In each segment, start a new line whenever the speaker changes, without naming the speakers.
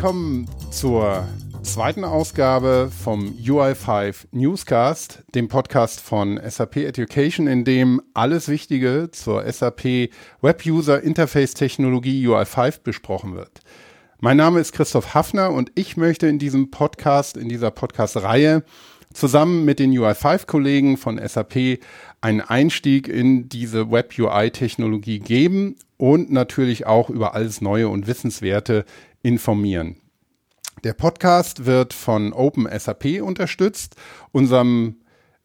willkommen zur zweiten Ausgabe vom UI5 Newscast, dem Podcast von SAP Education, in dem alles Wichtige zur SAP Web User Interface Technologie UI5 besprochen wird. Mein Name ist Christoph Hafner und ich möchte in diesem Podcast, in dieser Podcast-Reihe zusammen mit den UI5-Kollegen von SAP einen Einstieg in diese Web-UI-Technologie geben und natürlich auch über alles Neue und Wissenswerte informieren. Der Podcast wird von Open SAP unterstützt, unserem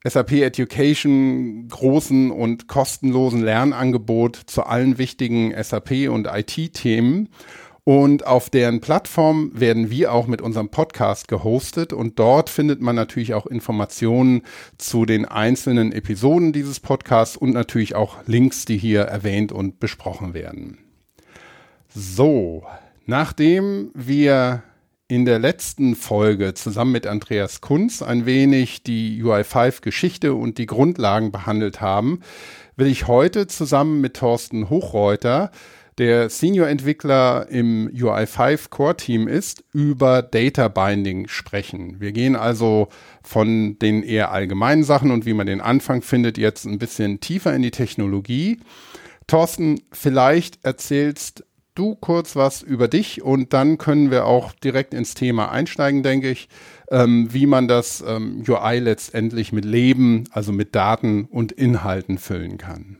SAP Education großen und kostenlosen Lernangebot zu allen wichtigen SAP und IT-Themen. Und auf deren Plattform werden wir auch mit unserem Podcast gehostet und dort findet man natürlich auch Informationen zu den einzelnen Episoden dieses Podcasts und natürlich auch Links, die hier erwähnt und besprochen werden. So, nachdem wir in der letzten Folge zusammen mit Andreas Kunz ein wenig die UI5 Geschichte und die Grundlagen behandelt haben, will ich heute zusammen mit Thorsten Hochreuter der Senior-Entwickler im UI5 Core-Team ist, über Data Binding sprechen. Wir gehen also von den eher allgemeinen Sachen und wie man den Anfang findet, jetzt ein bisschen tiefer in die Technologie. Thorsten, vielleicht erzählst du kurz was über dich und dann können wir auch direkt ins Thema einsteigen, denke ich, ähm, wie man das ähm, UI letztendlich mit Leben, also mit Daten und Inhalten füllen kann.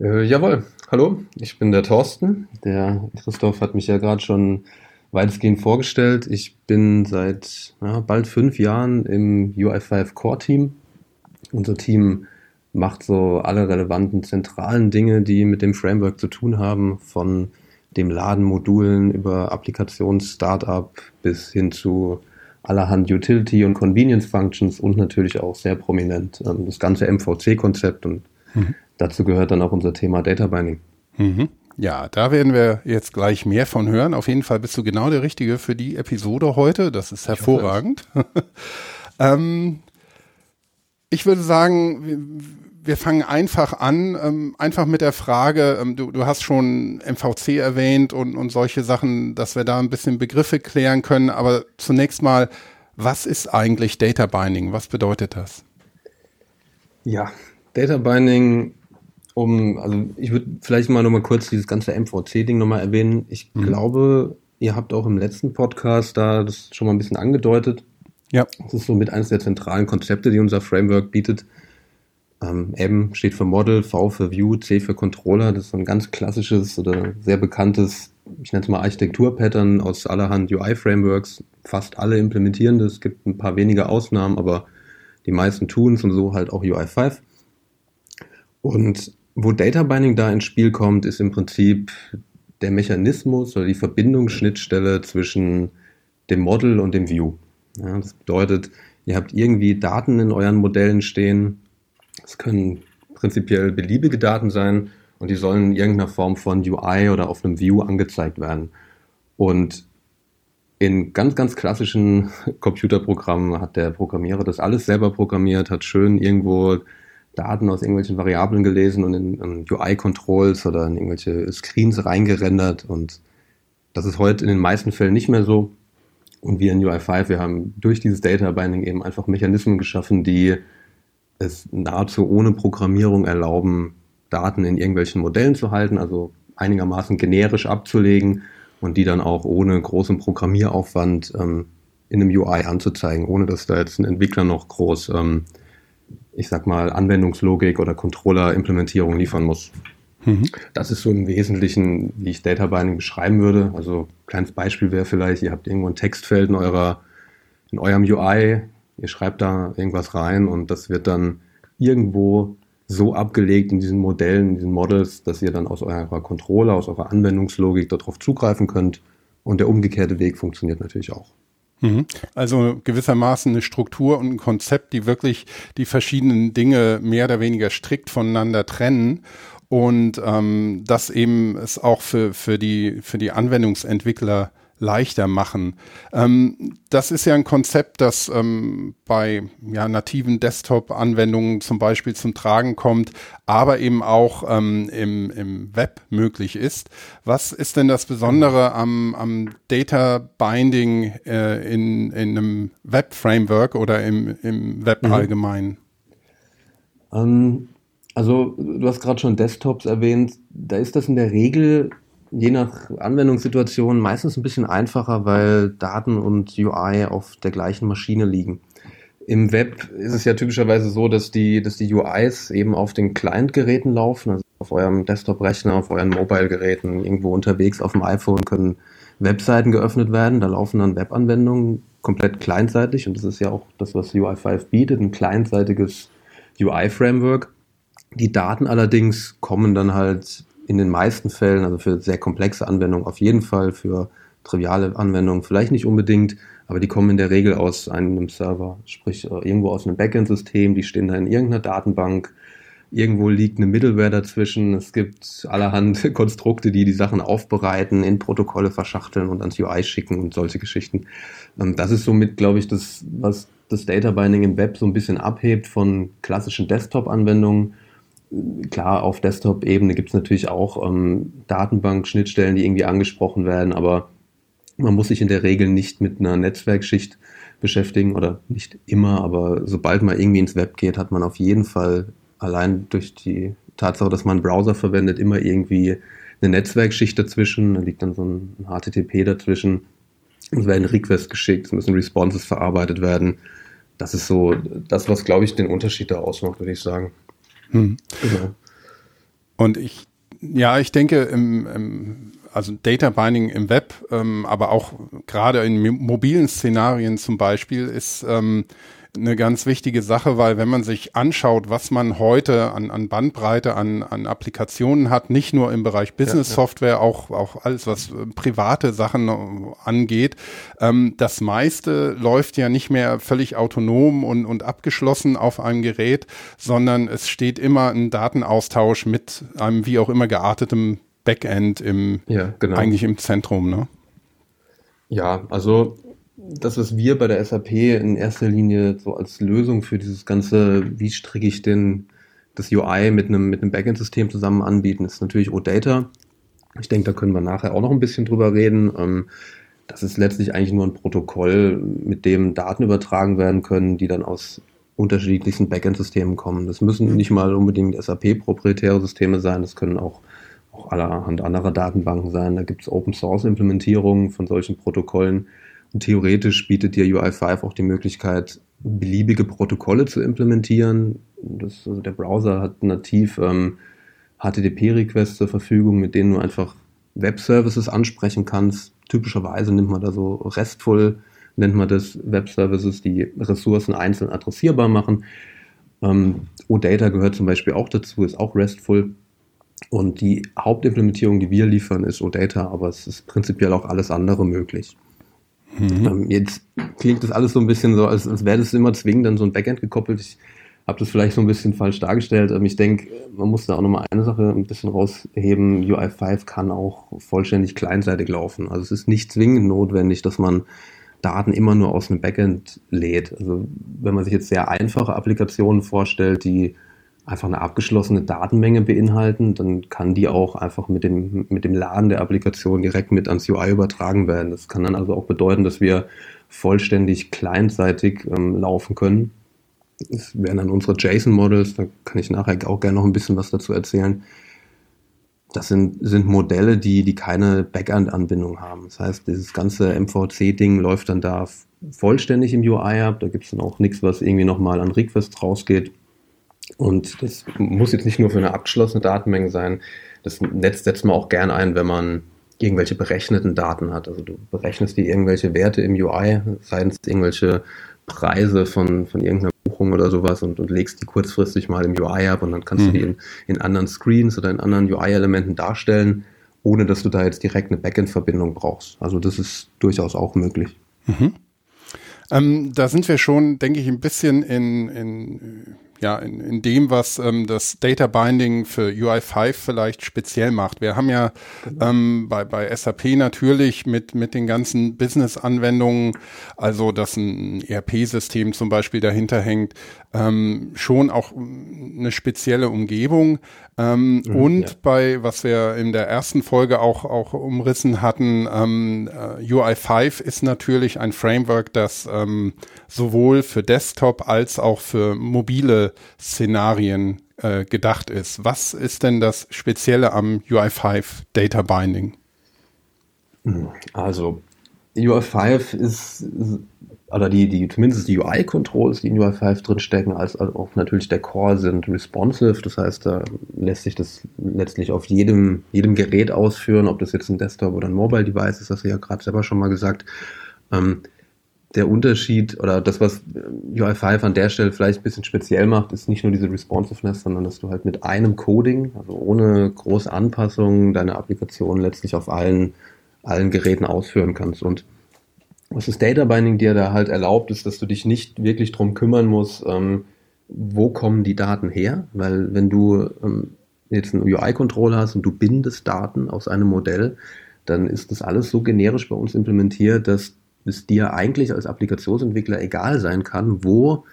Äh, jawohl, hallo, ich bin der Thorsten. Der Christoph hat mich ja gerade schon weitestgehend vorgestellt. Ich bin seit ja, bald fünf Jahren im UI5 Core Team. Unser Team macht so alle relevanten zentralen Dinge, die mit dem Framework zu tun haben, von dem Laden Modulen über Applikations-Startup bis hin zu allerhand Utility und Convenience Functions und natürlich auch sehr prominent ähm, das ganze MVC-Konzept und mhm. Dazu gehört dann auch unser Thema Data Binding.
Mhm. Ja, da werden wir jetzt gleich mehr von hören. Auf jeden Fall bist du genau der Richtige für die Episode heute. Das ist hervorragend. Ich, ähm, ich würde sagen, wir, fangen einfach an, ähm, einfach mit der Frage, ähm, du, du, hast schon MVC erwähnt und, und solche Sachen, dass wir da ein bisschen Begriffe klären können. Aber zunächst mal, was ist eigentlich Data Binding? Was bedeutet das?
Ja, Data Binding um, also ich würde vielleicht mal nochmal kurz dieses ganze MVC-Ding nochmal erwähnen. Ich mhm. glaube, ihr habt auch im letzten Podcast da das schon mal ein bisschen angedeutet. Ja. Das ist so mit eines der zentralen Konzepte, die unser Framework bietet. Ähm, M steht für Model, V für View, C für Controller. Das ist so ein ganz klassisches oder sehr bekanntes, ich nenne es mal Architektur-Pattern aus allerhand UI-Frameworks. Fast alle implementieren das. Es gibt ein paar wenige Ausnahmen, aber die meisten tun es und so halt auch UI5. Und wo Data Binding da ins Spiel kommt, ist im Prinzip der Mechanismus oder die Verbindungsschnittstelle zwischen dem Model und dem View. Ja, das bedeutet, ihr habt irgendwie Daten in euren Modellen stehen. Es können prinzipiell beliebige Daten sein und die sollen in irgendeiner Form von UI oder auf einem View angezeigt werden. Und in ganz, ganz klassischen Computerprogrammen hat der Programmierer das alles selber programmiert, hat schön irgendwo Daten aus irgendwelchen Variablen gelesen und in, in UI-Controls oder in irgendwelche Screens reingerendert und das ist heute in den meisten Fällen nicht mehr so. Und wir in UI5, wir haben durch dieses Data Binding eben einfach Mechanismen geschaffen, die es nahezu ohne Programmierung erlauben, Daten in irgendwelchen Modellen zu halten, also einigermaßen generisch abzulegen und die dann auch ohne großen Programmieraufwand ähm, in einem UI anzuzeigen, ohne dass da jetzt ein Entwickler noch groß ähm, ich sag mal, Anwendungslogik oder Controller-Implementierung liefern muss. Mhm. Das ist so im Wesentlichen, wie ich Data Binding beschreiben würde. Also kleines Beispiel wäre vielleicht, ihr habt irgendwo ein Textfeld in eurer, in eurem UI, ihr schreibt da irgendwas rein und das wird dann irgendwo so abgelegt in diesen Modellen, in diesen Models, dass ihr dann aus eurer Controller, aus eurer Anwendungslogik darauf zugreifen könnt. Und der umgekehrte Weg funktioniert natürlich auch.
Mhm. Also gewissermaßen eine Struktur und ein Konzept, die wirklich die verschiedenen Dinge mehr oder weniger strikt voneinander trennen und ähm, das eben es auch für, für, die, für die Anwendungsentwickler leichter machen. Ähm, das ist ja ein Konzept, das ähm, bei ja, nativen Desktop-Anwendungen zum Beispiel zum Tragen kommt, aber eben auch ähm, im, im Web möglich ist. Was ist denn das Besondere am, am Data Binding äh, in, in einem Web-Framework oder im, im Web mhm. allgemein?
Ähm, also du hast gerade schon Desktops erwähnt. Da ist das in der Regel je nach Anwendungssituation meistens ein bisschen einfacher, weil Daten und UI auf der gleichen Maschine liegen. Im Web ist es ja typischerweise so, dass die, dass die UIs eben auf den Client-Geräten laufen, also auf eurem Desktop-Rechner, auf euren Mobile-Geräten, irgendwo unterwegs auf dem iPhone können Webseiten geöffnet werden. Da laufen dann Webanwendungen komplett clientseitig und das ist ja auch das, was UI5 bietet, ein clientseitiges UI-Framework. Die Daten allerdings kommen dann halt in den meisten Fällen, also für sehr komplexe Anwendungen auf jeden Fall, für triviale Anwendungen vielleicht nicht unbedingt, aber die kommen in der Regel aus einem Server, sprich äh, irgendwo aus einem Backend-System, die stehen da in irgendeiner Datenbank, irgendwo liegt eine Middleware dazwischen, es gibt allerhand Konstrukte, die die Sachen aufbereiten, in Protokolle verschachteln und ans UI schicken und solche Geschichten. Ähm, das ist somit, glaube ich, das, was das Data Binding im Web so ein bisschen abhebt von klassischen Desktop-Anwendungen klar, auf Desktop-Ebene gibt es natürlich auch ähm, Datenbank-Schnittstellen, die irgendwie angesprochen werden, aber man muss sich in der Regel nicht mit einer Netzwerkschicht beschäftigen oder nicht immer, aber sobald man irgendwie ins Web geht, hat man auf jeden Fall allein durch die Tatsache, dass man einen Browser verwendet, immer irgendwie eine Netzwerkschicht dazwischen, da liegt dann so ein HTTP dazwischen, es werden Requests geschickt, es müssen Responses verarbeitet werden. Das ist so das, was, glaube ich, den Unterschied da ausmacht, würde ich sagen. Hm.
Genau. Und ich, ja, ich denke, im, im, also Data Binding im Web, ähm, aber auch gerade in mobilen Szenarien zum Beispiel, ist ähm, eine ganz wichtige Sache, weil wenn man sich anschaut, was man heute an, an Bandbreite, an, an Applikationen hat, nicht nur im Bereich Business ja, ja. Auch, auch alles, was äh, private Sachen äh, angeht, ähm, das meiste läuft ja nicht mehr völlig autonom und, und abgeschlossen auf einem Gerät, sondern es steht immer ein Datenaustausch mit einem wie auch immer geartetem Backend im, ja, genau. eigentlich im Zentrum, ne?
Ja, also das, was wir bei der SAP in erster Linie so als Lösung für dieses ganze, wie stricke ich denn das UI mit einem, mit einem Backend-System zusammen anbieten, ist natürlich OData. Ich denke, da können wir nachher auch noch ein bisschen drüber reden. Ähm, das ist letztlich eigentlich nur ein Protokoll, mit dem Daten übertragen werden können, die dann aus unterschiedlichsten Backend-Systemen kommen. Das müssen nicht mal unbedingt SAP-proprietäre Systeme sein, das können auch, auch allerhand anderer Datenbanken sein. Da gibt es Open-Source-Implementierungen von solchen Protokollen. Theoretisch bietet dir UI5 auch die Möglichkeit, beliebige Protokolle zu implementieren. Das, also der Browser hat nativ ähm, HTTP-Requests zur Verfügung, mit denen du einfach Web-Services ansprechen kannst. Typischerweise nimmt man da so RESTful, nennt man das Web-Services, die Ressourcen einzeln adressierbar machen. Ähm, OData gehört zum Beispiel auch dazu, ist auch RESTful. Und die Hauptimplementierung, die wir liefern, ist OData, aber es ist prinzipiell auch alles andere möglich. Mhm. Ähm, jetzt klingt das alles so ein bisschen so, als, als wäre das immer zwingend an so ein Backend gekoppelt. Ich habe das vielleicht so ein bisschen falsch dargestellt. Ähm, ich denke, man muss da auch nochmal eine Sache ein bisschen rausheben. UI5 kann auch vollständig kleinseitig laufen. Also es ist nicht zwingend notwendig, dass man Daten immer nur aus einem Backend lädt. Also wenn man sich jetzt sehr einfache Applikationen vorstellt, die einfach eine abgeschlossene Datenmenge beinhalten, dann kann die auch einfach mit dem, mit dem Laden der Applikation direkt mit ans UI übertragen werden. Das kann dann also auch bedeuten, dass wir vollständig clientseitig ähm, laufen können. Das wären dann unsere JSON-Models, da kann ich nachher auch gerne noch ein bisschen was dazu erzählen. Das sind, sind Modelle, die, die keine Backend-Anbindung haben. Das heißt, dieses ganze MVC-Ding läuft dann da vollständig im UI ab. Da gibt es dann auch nichts, was irgendwie nochmal an Requests rausgeht. Und das muss jetzt nicht nur für eine abgeschlossene Datenmenge sein. Das Netz setzt man auch gern ein, wenn man irgendwelche berechneten Daten hat. Also du berechnest dir irgendwelche Werte im UI, seien es irgendwelche Preise von, von irgendeiner Buchung oder sowas und, und legst die kurzfristig mal im UI ab und dann kannst mhm. du die in, in anderen Screens oder in anderen UI-Elementen darstellen, ohne dass du da jetzt direkt eine Backend-Verbindung brauchst. Also das ist durchaus auch möglich. Mhm.
Ähm, da sind wir schon, denke ich, ein bisschen in, in ja, in, in dem, was ähm, das Data Binding für UI5 vielleicht speziell macht. Wir haben ja genau. ähm, bei, bei SAP natürlich mit, mit den ganzen Business-Anwendungen, also dass ein ERP-System zum Beispiel dahinter hängt, ähm, schon auch eine spezielle Umgebung. Ähm, mhm, und ja. bei, was wir in der ersten Folge auch, auch umrissen hatten, ähm, äh, UI5 ist natürlich ein Framework, das ähm, sowohl für Desktop als auch für mobile Szenarien äh, gedacht ist. Was ist denn das Spezielle am UI5 Data Binding?
Also UI5 ist oder die, die, zumindest die UI-Controls, die in UI5 drinstecken, als auch natürlich der Core sind responsive. Das heißt, da lässt sich das letztlich auf jedem, jedem Gerät ausführen, ob das jetzt ein Desktop oder ein Mobile Device ist, das hast du ja gerade selber schon mal gesagt. Ähm, der Unterschied oder das, was UI5 an der Stelle vielleicht ein bisschen speziell macht, ist nicht nur diese Responsiveness, sondern dass du halt mit einem Coding, also ohne große Anpassungen, deine Applikation letztlich auf allen, allen Geräten ausführen kannst. Und was das Data Binding dir da halt erlaubt, ist, dass du dich nicht wirklich drum kümmern musst, ähm, wo kommen die Daten her, weil wenn du ähm, jetzt einen UI-Controller hast und du bindest Daten aus einem Modell, dann ist das alles so generisch bei uns implementiert, dass es dir eigentlich als Applikationsentwickler egal sein kann, wo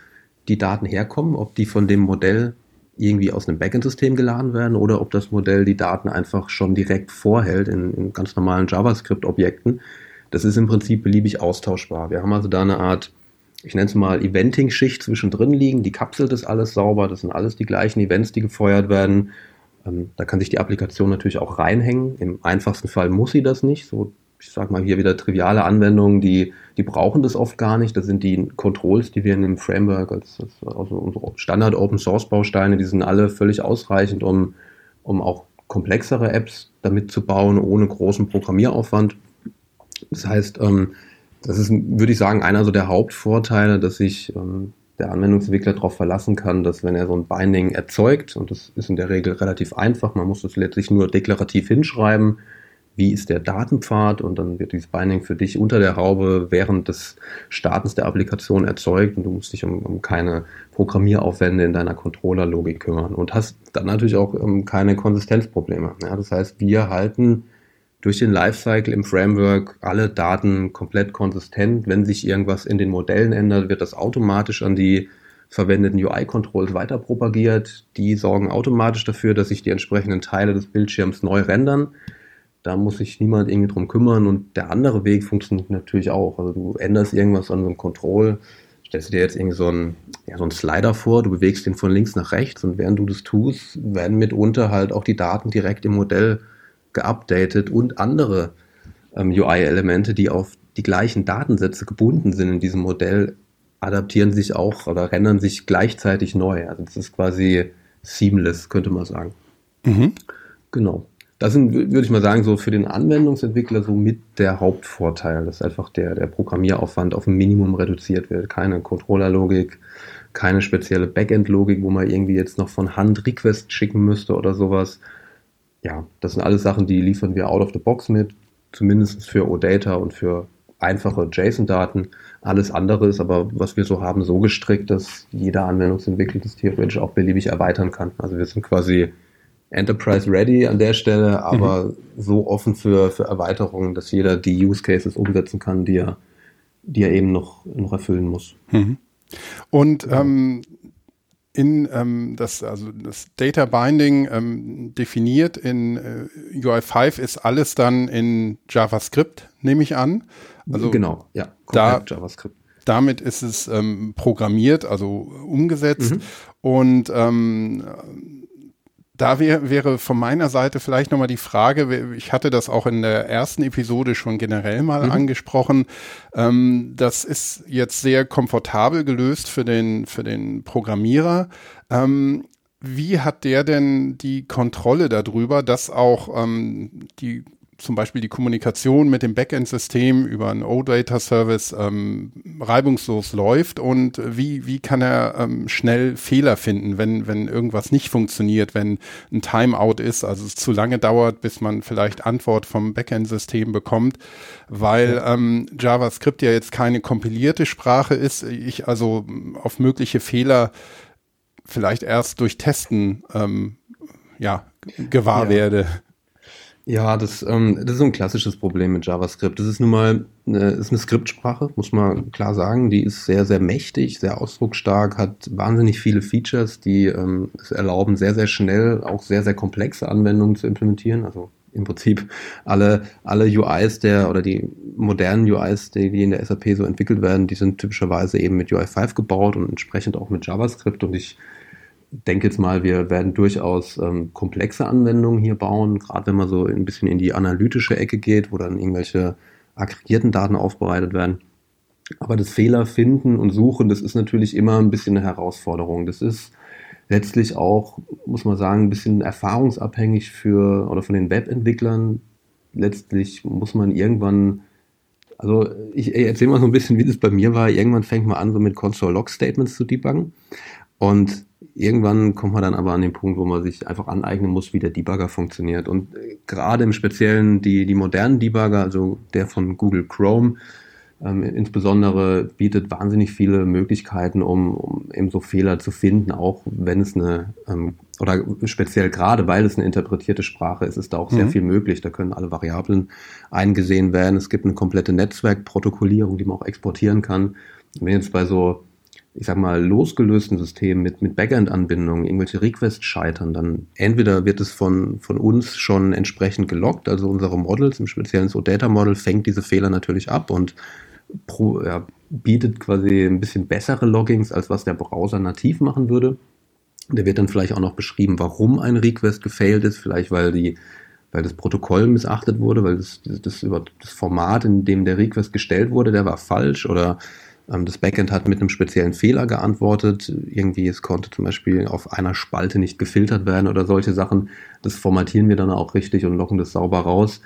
die Daten herkommen, ob die von dem Modell irgendwie aus einem Backend-System geladen werden oder ob das Modell die Daten einfach schon direkt vorhält in, in ganz normalen JavaScript-Objekten. Das ist im Prinzip beliebig austauschbar. Wir haben also da eine Art, ich nenne es mal Eventing-Schicht zwischendrin liegen, die kapselt das alles sauber, das sind alles die gleichen Events, die gefeuert werden. Ähm, da kann sich die Applikation natürlich auch reinhängen. Im einfachsten Fall muss sie das nicht. So, ich sage mal hier wieder triviale Anwendungen, die, die brauchen das oft gar nicht. Das sind die Controls, die wir in dem Framework, als, als also unsere Standard Open Source Bausteine, die sind alle völlig ausreichend, um, um auch komplexere Apps damit zu bauen, ohne großen Programmieraufwand. Das heißt, ähm, das ist, würde ich sagen, einer so der Hauptvorteile, dass sich ähm, der Anwendungsentwickler darauf verlassen kann, dass wenn er so ein Binding erzeugt, und das ist in der Regel relativ einfach, man muss das letztlich nur deklarativ hinschreiben, wie ist der Datenpfad und dann wird dieses Binding für dich unter der Haube während des Startens der Applikation erzeugt und du musst dich um, um keine Programmieraufwände in deiner Controllerlogik kümmern und hast dann natürlich auch um, keine Konsistenzprobleme. Ja, das heißt, wir halten durch den Lifecycle im Framework alle Daten komplett konsistent. Wenn sich irgendwas in den Modellen ändert, wird das automatisch an die verwendeten UI-Controls weiter propagiert. Die sorgen automatisch dafür, dass sich die entsprechenden Teile des Bildschirms neu rendern. Da muss sich niemand irgendwie drum kümmern und der andere Weg funktioniert natürlich auch. Also du änderst irgendwas an so einem Control, stellst dir jetzt irgendwie so einen, ja, so einen Slider vor, du bewegst den von links nach rechts und während du das tust, werden mitunter halt auch die Daten direkt im Modell geupdatet und andere ähm, UI-Elemente, die auf die gleichen Datensätze gebunden sind in diesem Modell, adaptieren sich auch oder rendern sich gleichzeitig neu. Also das ist quasi seamless, könnte man sagen. Mhm. Genau. Das sind, würde ich mal sagen, so für den Anwendungsentwickler so mit der Hauptvorteil, dass einfach der, der Programmieraufwand auf ein Minimum reduziert wird. Keine Controllerlogik, keine spezielle Backend-Logik, wo man irgendwie jetzt noch von Hand Request schicken müsste oder sowas, ja, das sind alles Sachen, die liefern wir out of the box mit, zumindest für OData und für einfache JSON-Daten. Alles andere ist aber, was wir so haben, so gestrickt, dass jeder Anwendungsentwickler das theoretisch auch beliebig erweitern kann. Also wir sind quasi Enterprise ready an der Stelle, aber mhm. so offen für, für Erweiterungen, dass jeder die Use Cases umsetzen kann, die er, die er eben noch, noch erfüllen muss. Mhm.
Und ähm, in ähm, das, also das Data Binding ähm, definiert in äh, UI5 ist alles dann in JavaScript, nehme ich an.
Also genau, ja,
da, JavaScript. Damit ist es ähm, programmiert, also umgesetzt. Mhm. Und ähm, da wär, wäre von meiner Seite vielleicht nochmal die Frage, ich hatte das auch in der ersten Episode schon generell mal mhm. angesprochen, ähm, das ist jetzt sehr komfortabel gelöst für den, für den Programmierer. Ähm, wie hat der denn die Kontrolle darüber, dass auch ähm, die zum Beispiel die Kommunikation mit dem Backend-System über einen OData-Service ähm, reibungslos läuft und wie, wie kann er ähm, schnell Fehler finden, wenn, wenn irgendwas nicht funktioniert, wenn ein Timeout ist, also es zu lange dauert, bis man vielleicht Antwort vom Backend-System bekommt, weil ähm, JavaScript ja jetzt keine kompilierte Sprache ist, ich also auf mögliche Fehler vielleicht erst durch Testen ähm, ja, gewahr
ja.
werde.
Ja, das, ähm, das ist so ein klassisches Problem mit JavaScript. Das ist nun mal eine, ist eine Skriptsprache, muss man klar sagen. Die ist sehr, sehr mächtig, sehr ausdrucksstark, hat wahnsinnig viele Features, die ähm, es erlauben, sehr, sehr schnell auch sehr, sehr komplexe Anwendungen zu implementieren. Also im Prinzip alle, alle UIs der oder die modernen UIs, die, die in der SAP so entwickelt werden, die sind typischerweise eben mit UI5 gebaut und entsprechend auch mit JavaScript. Und ich denke jetzt mal, wir werden durchaus ähm, komplexe Anwendungen hier bauen, gerade wenn man so ein bisschen in die analytische Ecke geht, wo dann irgendwelche aggregierten Daten aufbereitet werden. Aber das Fehler finden und suchen, das ist natürlich immer ein bisschen eine Herausforderung. Das ist letztlich auch, muss man sagen, ein bisschen erfahrungsabhängig für oder von den Webentwicklern. Letztlich muss man irgendwann, also ich, erzähle mal so ein bisschen, wie das bei mir war. Irgendwann fängt man an, so mit Console-Log-Statements zu debuggen. Und irgendwann kommt man dann aber an den Punkt, wo man sich einfach aneignen muss, wie der Debugger funktioniert. Und äh, gerade im Speziellen die, die modernen Debugger, also der von Google Chrome, ähm, insbesondere bietet wahnsinnig viele Möglichkeiten, um, um eben so Fehler zu finden, auch wenn es eine, ähm, oder speziell gerade, weil es eine interpretierte Sprache ist, ist da auch mhm. sehr viel möglich. Da können alle Variablen eingesehen werden. Es gibt eine komplette Netzwerkprotokollierung, die man auch exportieren kann. Wenn jetzt bei so ich sag mal, losgelösten Systemen mit, mit Backend-Anbindungen irgendwelche Requests scheitern, dann entweder wird es von, von uns schon entsprechend gelockt, also unsere Models, im speziellen so Data Model, fängt diese Fehler natürlich ab und pro, ja, bietet quasi ein bisschen bessere Loggings, als was der Browser nativ machen würde. Der wird dann vielleicht auch noch beschrieben, warum ein Request gefailt ist, vielleicht weil die weil das Protokoll missachtet wurde, weil das, das, über das Format, in dem der Request gestellt wurde, der war falsch oder das Backend hat mit einem speziellen Fehler geantwortet. Irgendwie, es konnte zum Beispiel auf einer Spalte nicht gefiltert werden oder solche Sachen. Das formatieren wir dann auch richtig und locken das sauber raus.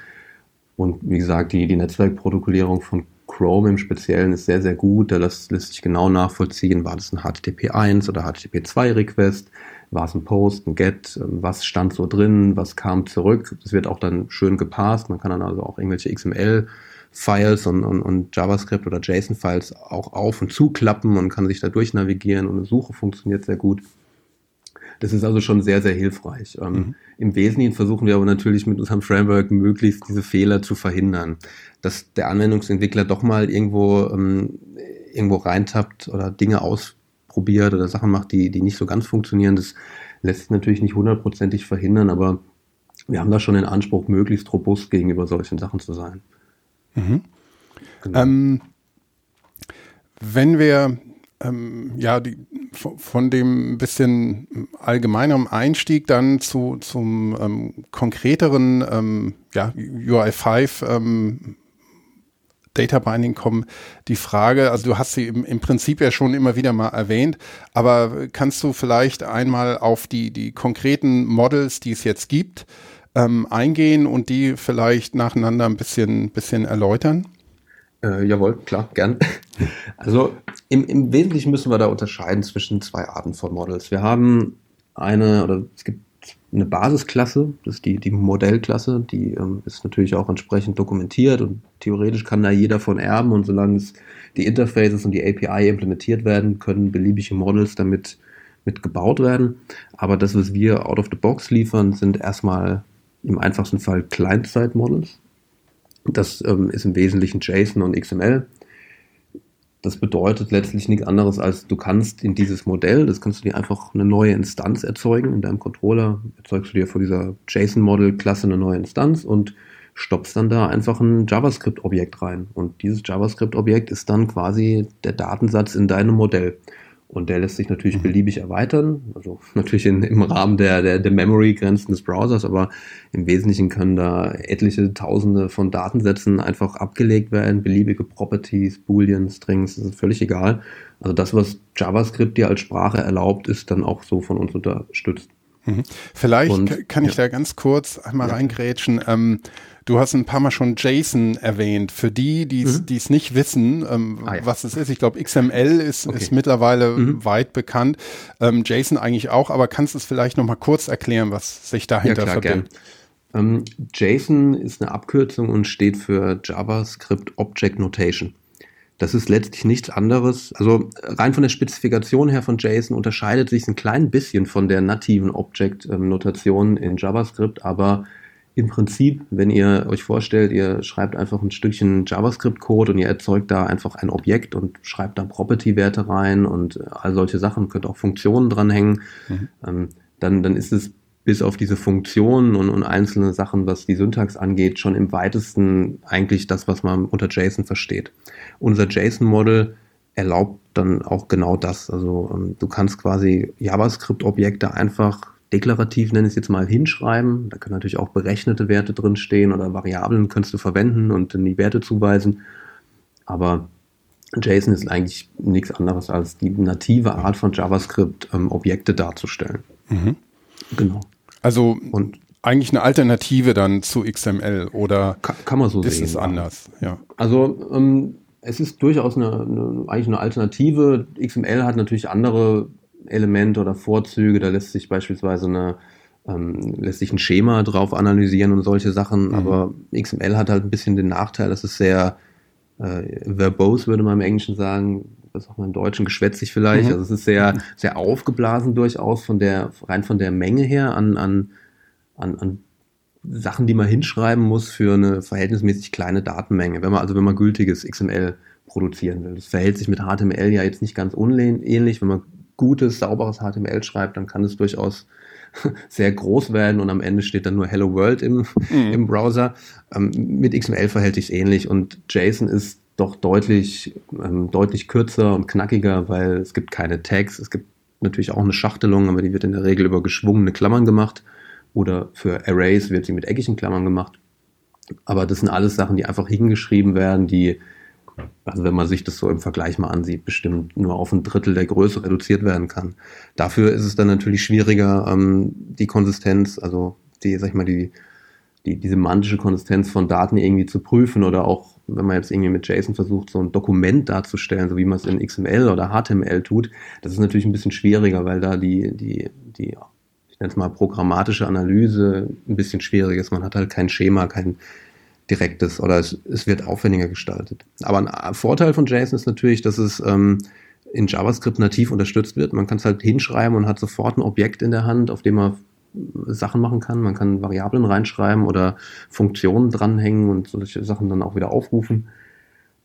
Und wie gesagt, die, die Netzwerkprotokollierung von Chrome im Speziellen ist sehr, sehr gut. Da lässt, lässt sich genau nachvollziehen, war das ein HTTP 1 oder HTTP 2 Request, war es ein Post, ein Get, ähm, was stand so drin, was kam zurück. Das wird auch dann schön gepasst. Man kann dann also auch irgendwelche XML Files und, und, und JavaScript oder JSON-Files auch auf und zuklappen und kann sich da durchnavigieren und eine Suche funktioniert sehr gut. Das ist also schon sehr, sehr hilfreich. Ähm, mhm. Im Wesentlichen versuchen wir aber natürlich mit unserem Framework möglichst diese Fehler zu verhindern. Dass der Anwendungsentwickler doch mal irgendwo, ähm, irgendwo reintappt oder Dinge ausprobiert oder Sachen macht, die, die nicht so ganz funktionieren, das lässt sich natürlich nicht hundertprozentig verhindern, aber wir haben da schon den Anspruch, möglichst robust gegenüber solchen Sachen zu sein.
Mhm. Genau. Ähm, wenn wir ähm, ja die, von dem bisschen allgemeineren Einstieg dann zu zum ähm, konkreteren ähm, ja, UI5 ähm, Data Binding kommen, die Frage, also du hast sie im, im, Prinzip ja schon immer wieder mal erwähnt, aber kannst du vielleicht einmal auf die, die konkreten Models, die es jetzt gibt, ähm, eingehen und die vielleicht nacheinander ein bisschen, bisschen erläutern?
Äh, jawohl, klar, gern. Also im, im Wesentlichen müssen wir da unterscheiden zwischen zwei Arten von Models. Wir haben eine, oder es gibt eine Basisklasse, das ist die, die Modellklasse, die ähm, ist natürlich auch entsprechend dokumentiert und theoretisch kann da jeder von erben und solange es die Interfaces und die API implementiert werden, können beliebige Models damit mit gebaut werden. Aber das, was wir out of the box liefern, sind erstmal im einfachsten Fall Client-Side-Models. Das ähm, ist im Wesentlichen JSON und XML. Das bedeutet letztlich nichts anderes als du kannst in dieses Modell, das kannst du dir einfach eine neue Instanz erzeugen. In deinem Controller erzeugst du dir vor dieser JSON-Model-Klasse eine neue Instanz und stoppst dann da einfach ein JavaScript-Objekt rein. Und dieses JavaScript-Objekt ist dann quasi der Datensatz in deinem Modell. Und der lässt sich natürlich mhm. beliebig erweitern, also natürlich in, im Rahmen der, der, der Memory-Grenzen des Browsers, aber im Wesentlichen können da etliche Tausende von Datensätzen einfach abgelegt werden, beliebige Properties, Boolean, Strings, das ist völlig egal. Also das, was JavaScript dir als Sprache erlaubt, ist dann auch so von uns unterstützt.
Mhm. Vielleicht Und, kann ich ja. da ganz kurz einmal ja. reingrätschen. Ähm, Du hast ein paar Mal schon JSON erwähnt. Für die, die es mhm. nicht wissen, ähm, ah, ja. was es ist, ich glaube, XML ist, okay. ist mittlerweile mhm. weit bekannt. Ähm, JSON eigentlich auch, aber kannst du es vielleicht noch mal kurz erklären, was sich dahinter ja, klar, verbirgt?
Ähm, JSON ist eine Abkürzung und steht für JavaScript Object Notation. Das ist letztlich nichts anderes. Also rein von der Spezifikation her von JSON unterscheidet sich ein klein bisschen von der nativen Object-Notation in JavaScript, aber im Prinzip, wenn ihr euch vorstellt, ihr schreibt einfach ein Stückchen JavaScript-Code und ihr erzeugt da einfach ein Objekt und schreibt da Property-Werte rein und all solche Sachen, könnt auch Funktionen dranhängen, mhm. ähm, dann, dann ist es bis auf diese Funktionen und, und einzelne Sachen, was die Syntax angeht, schon im weitesten eigentlich das, was man unter JSON versteht. Unser JSON-Model erlaubt dann auch genau das. Also ähm, du kannst quasi JavaScript-Objekte einfach deklarativ, nenne ich es jetzt mal, hinschreiben. Da können natürlich auch berechnete Werte drinstehen oder Variablen kannst du verwenden und dann die Werte zuweisen. Aber JSON ist eigentlich nichts anderes als die native Art von JavaScript, ähm, Objekte darzustellen.
Mhm. Genau. Also und eigentlich eine Alternative dann zu XML oder
kann, kann man so
ist
sehen.
Ist es anders? Ja.
Also ähm, es ist durchaus eine, eine, eigentlich eine Alternative. XML hat natürlich andere Elemente oder Vorzüge. Da lässt sich beispielsweise eine ähm, lässt sich ein Schema drauf analysieren und solche Sachen. Mhm. Aber XML hat halt ein bisschen den Nachteil, dass es sehr äh, verbose, würde man im Englischen sagen, was auch mal im Deutschen geschwätzig vielleicht. Mhm. Also es ist sehr, sehr aufgeblasen durchaus von der, rein von der Menge her an, an, an, an Sachen, die man hinschreiben muss für eine verhältnismäßig kleine Datenmenge. Wenn man, also wenn man gültiges XML produzieren will. Das verhält sich mit HTML ja jetzt nicht ganz unähnlich. Wenn man gutes, sauberes HTML schreibt, dann kann es durchaus sehr groß werden und am Ende steht dann nur Hello World im, mhm. im Browser. Ähm, mit XML verhält sich ähnlich und JSON ist doch deutlich, ähm, deutlich kürzer und knackiger, weil es gibt keine Tags. Es gibt natürlich auch eine Schachtelung, aber die wird in der Regel über geschwungene Klammern gemacht oder für Arrays wird sie mit eckigen Klammern gemacht. Aber das sind alles Sachen, die einfach hingeschrieben werden, die, also wenn man sich das so im Vergleich mal ansieht, bestimmt nur auf ein Drittel der Größe reduziert werden kann. Dafür ist es dann natürlich schwieriger, ähm, die Konsistenz, also die, sag ich mal, die, die, die semantische Konsistenz von Daten irgendwie zu prüfen oder auch wenn man jetzt irgendwie mit JSON versucht, so ein Dokument darzustellen, so wie man es in XML oder HTML tut, das ist natürlich ein bisschen schwieriger, weil da die, die, die, ich nenne es mal programmatische Analyse ein bisschen schwierig ist. Man hat halt kein Schema, kein direktes oder es, es wird aufwendiger gestaltet. Aber ein Vorteil von JSON ist natürlich, dass es ähm, in JavaScript nativ unterstützt wird. Man kann es halt hinschreiben und hat sofort ein Objekt in der Hand, auf dem man Sachen machen kann. Man kann Variablen reinschreiben oder Funktionen dranhängen und solche Sachen dann auch wieder aufrufen.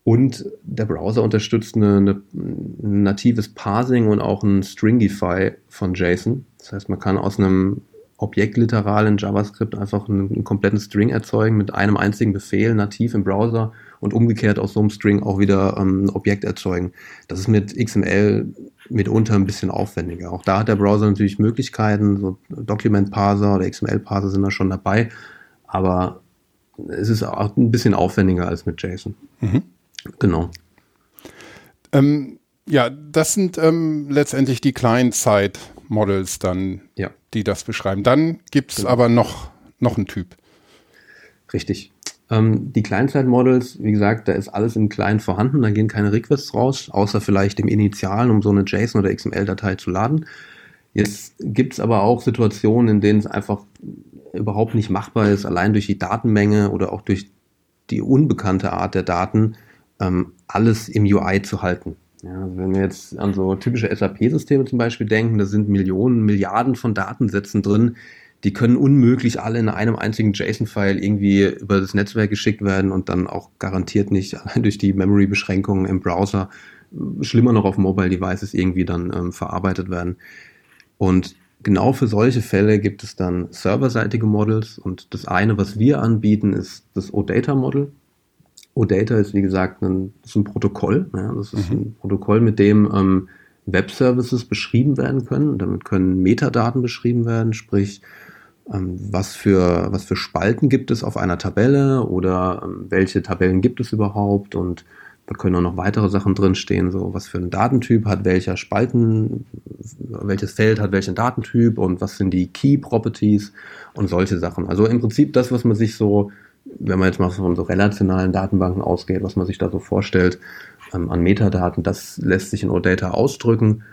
Und der Browser unterstützt eine, eine, ein natives Parsing und auch ein Stringify von JSON. Das heißt, man kann aus einem Objektliteral in JavaScript einfach einen, einen, kompletten String erzeugen mit einem einzigen Befehl nativ im Browser und umgekehrt aus so einem String auch wieder ähm, ein Objekt erzeugen. Das ist mit XML mitunter ein bisschen aufwendiger. Auch da hat der Browser natürlich Möglichkeiten, so Document Parser oder XML Parser sind da schon dabei, aber es ist auch ein bisschen aufwendiger als mit JSON. Mhm. Genau.
Ähm, ja, das sind ähm, letztendlich die Client-Side-Models dann, ja. Die das beschreiben. Dann gibt es genau. aber noch, noch einen Typ.
Richtig. Ähm, die Client-Side-Models, wie gesagt, da ist alles im Client vorhanden, da gehen keine Requests raus, außer vielleicht dem Initialen, um so eine JSON- oder XML-Datei zu laden. Jetzt gibt es aber auch Situationen, in denen es einfach überhaupt nicht machbar ist, allein durch die Datenmenge oder auch durch die unbekannte Art der Daten ähm, alles im UI zu halten. Ja, also wenn wir jetzt an so typische SAP-Systeme zum Beispiel denken, da sind Millionen, Milliarden von Datensätzen drin, die können unmöglich alle in einem einzigen JSON-File irgendwie über das Netzwerk geschickt werden und dann auch garantiert nicht allein durch die Memory-Beschränkungen im Browser, schlimmer noch auf Mobile Devices irgendwie dann ähm, verarbeitet werden. Und genau für solche Fälle gibt es dann serverseitige Models und das eine, was wir anbieten, ist das OData-Model. OData ist, wie gesagt, ein, ist ein Protokoll. Ja, das ist mhm. ein Protokoll, mit dem ähm, Web-Services beschrieben werden können. Damit können Metadaten beschrieben werden, sprich ähm, was für, was für Spalten gibt es auf einer Tabelle oder ähm, welche Tabellen gibt es überhaupt und da können auch noch weitere Sachen drinstehen, so was für einen Datentyp hat welcher Spalten, welches Feld hat welchen Datentyp und was sind die Key Properties und solche Sachen. Also im Prinzip das, was man sich so, wenn man jetzt mal von so relationalen Datenbanken ausgeht, was man sich da so vorstellt ähm, an Metadaten, das lässt sich in OData ausdrücken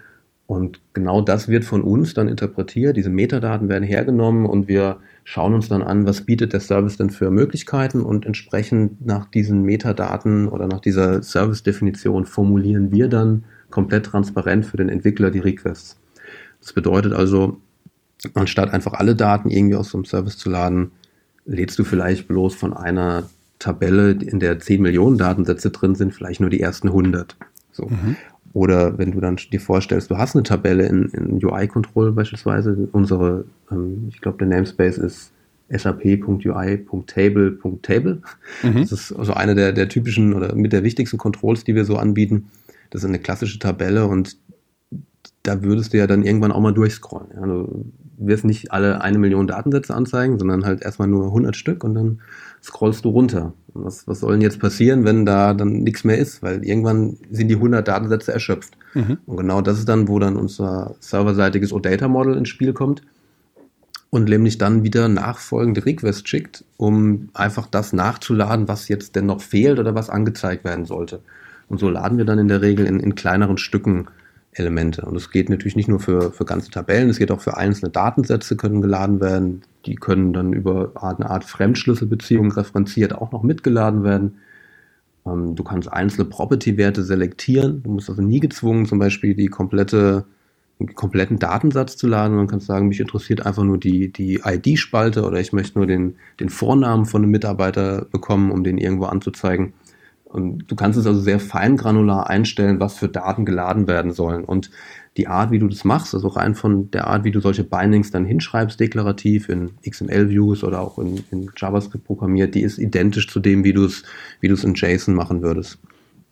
Und genau das wird von uns dann interpretiert. Diese Metadaten werden hergenommen und wir schauen uns dann an, was bietet der Service denn für Möglichkeiten und entsprechend nach diesen Metadaten oder nach dieser Service-Definition formulieren wir dann komplett transparent für den Entwickler die Requests. Das bedeutet also, anstatt einfach alle Daten irgendwie aus so einem Service zu laden, lädst du vielleicht bloß von einer Tabelle, in der 10 Millionen Datensätze drin sind, vielleicht nur die ersten 100. So. Mhm. Oder wenn du dann dir vorstellst, du hast eine Tabelle in, in UI-Control beispielsweise, unsere, ähm, ich glaube, der Namespace ist sap.ui.table.table. Mhm. Das ist also eine der, der typischen oder mit der wichtigsten Controls, die wir so anbieten. Das ist eine klassische Tabelle und da würdest du ja dann irgendwann auch mal durchscrollen. Du wirst nicht alle eine Million Datensätze anzeigen, sondern halt erstmal nur 100 Stück und dann scrollst du runter. Was, was soll denn jetzt passieren, wenn da dann nichts mehr ist? Weil irgendwann sind die 100 Datensätze erschöpft. Mhm. Und genau das ist dann, wo dann unser serverseitiges OData-Model ins Spiel kommt und nämlich dann wieder nachfolgende Requests schickt, um einfach das nachzuladen, was jetzt denn noch fehlt oder was angezeigt werden sollte. Und so laden wir dann in der Regel in, in kleineren Stücken Elemente. Und es geht natürlich nicht nur für, für ganze Tabellen, es geht auch für einzelne Datensätze können geladen werden. Die können dann über eine Art Fremdschlüsselbeziehung referenziert auch noch mitgeladen werden. Ähm, du kannst einzelne Property-Werte selektieren. Du musst also nie gezwungen, zum Beispiel die komplette, den kompletten Datensatz zu laden. Man kann sagen, mich interessiert einfach nur die, die ID-Spalte oder ich möchte nur den, den Vornamen von einem Mitarbeiter bekommen, um den irgendwo anzuzeigen. Und du kannst es also sehr feingranular einstellen, was für Daten geladen werden sollen. Und die Art, wie du das machst, also rein von der Art, wie du solche Bindings dann hinschreibst, deklarativ in XML-Views oder auch in, in, JavaScript programmiert, die ist identisch zu dem, wie du es wie in JSON machen würdest.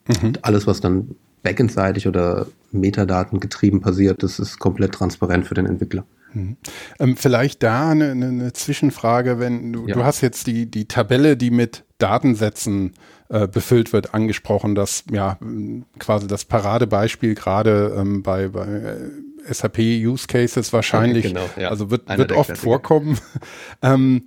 Mhm. Und alles, was dann backendseitig oder Metadaten getrieben passiert, das ist komplett transparent für den Entwickler.
Mhm. Ähm, vielleicht da eine, eine, Zwischenfrage, wenn du, ja. du hast jetzt die, die Tabelle, die mit Datensätzen äh, befüllt wird, angesprochen, dass ja quasi das Paradebeispiel gerade ähm, bei, bei äh, SAP Use Cases wahrscheinlich, okay, genau, ja. also wird, wird oft vorkommen. ähm,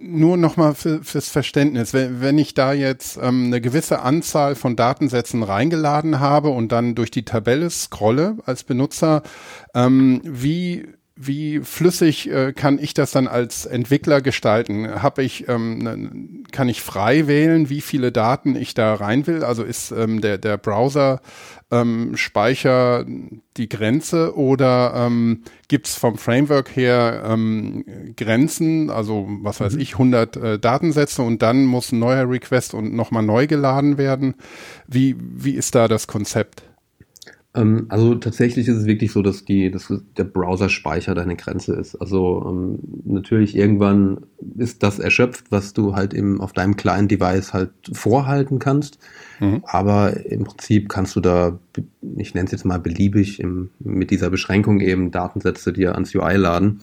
nur nochmal für, fürs Verständnis, wenn, wenn ich da jetzt ähm, eine gewisse Anzahl von Datensätzen reingeladen habe und dann durch die Tabelle scrolle als Benutzer, ähm, wie wie flüssig äh, kann ich das dann als Entwickler gestalten? Habe ich, ähm, ne, kann ich frei wählen, wie viele Daten ich da rein will? Also ist ähm, der, der Browser ähm, Speicher die Grenze oder ähm, gibt es vom Framework her ähm, Grenzen, also was weiß mhm. ich, 100 äh, Datensätze und dann muss ein neuer Request und nochmal neu geladen werden? Wie, wie ist da das Konzept?
Ähm, also tatsächlich ist es wirklich so, dass die, dass der Browser-Speicher deine Grenze ist. Also ähm, natürlich irgendwann ist das erschöpft, was du halt im, auf deinem kleinen Device halt vorhalten kannst. Mhm. Aber im Prinzip kannst du da, ich nenne es jetzt mal beliebig, im, mit dieser Beschränkung eben Datensätze dir ans UI laden.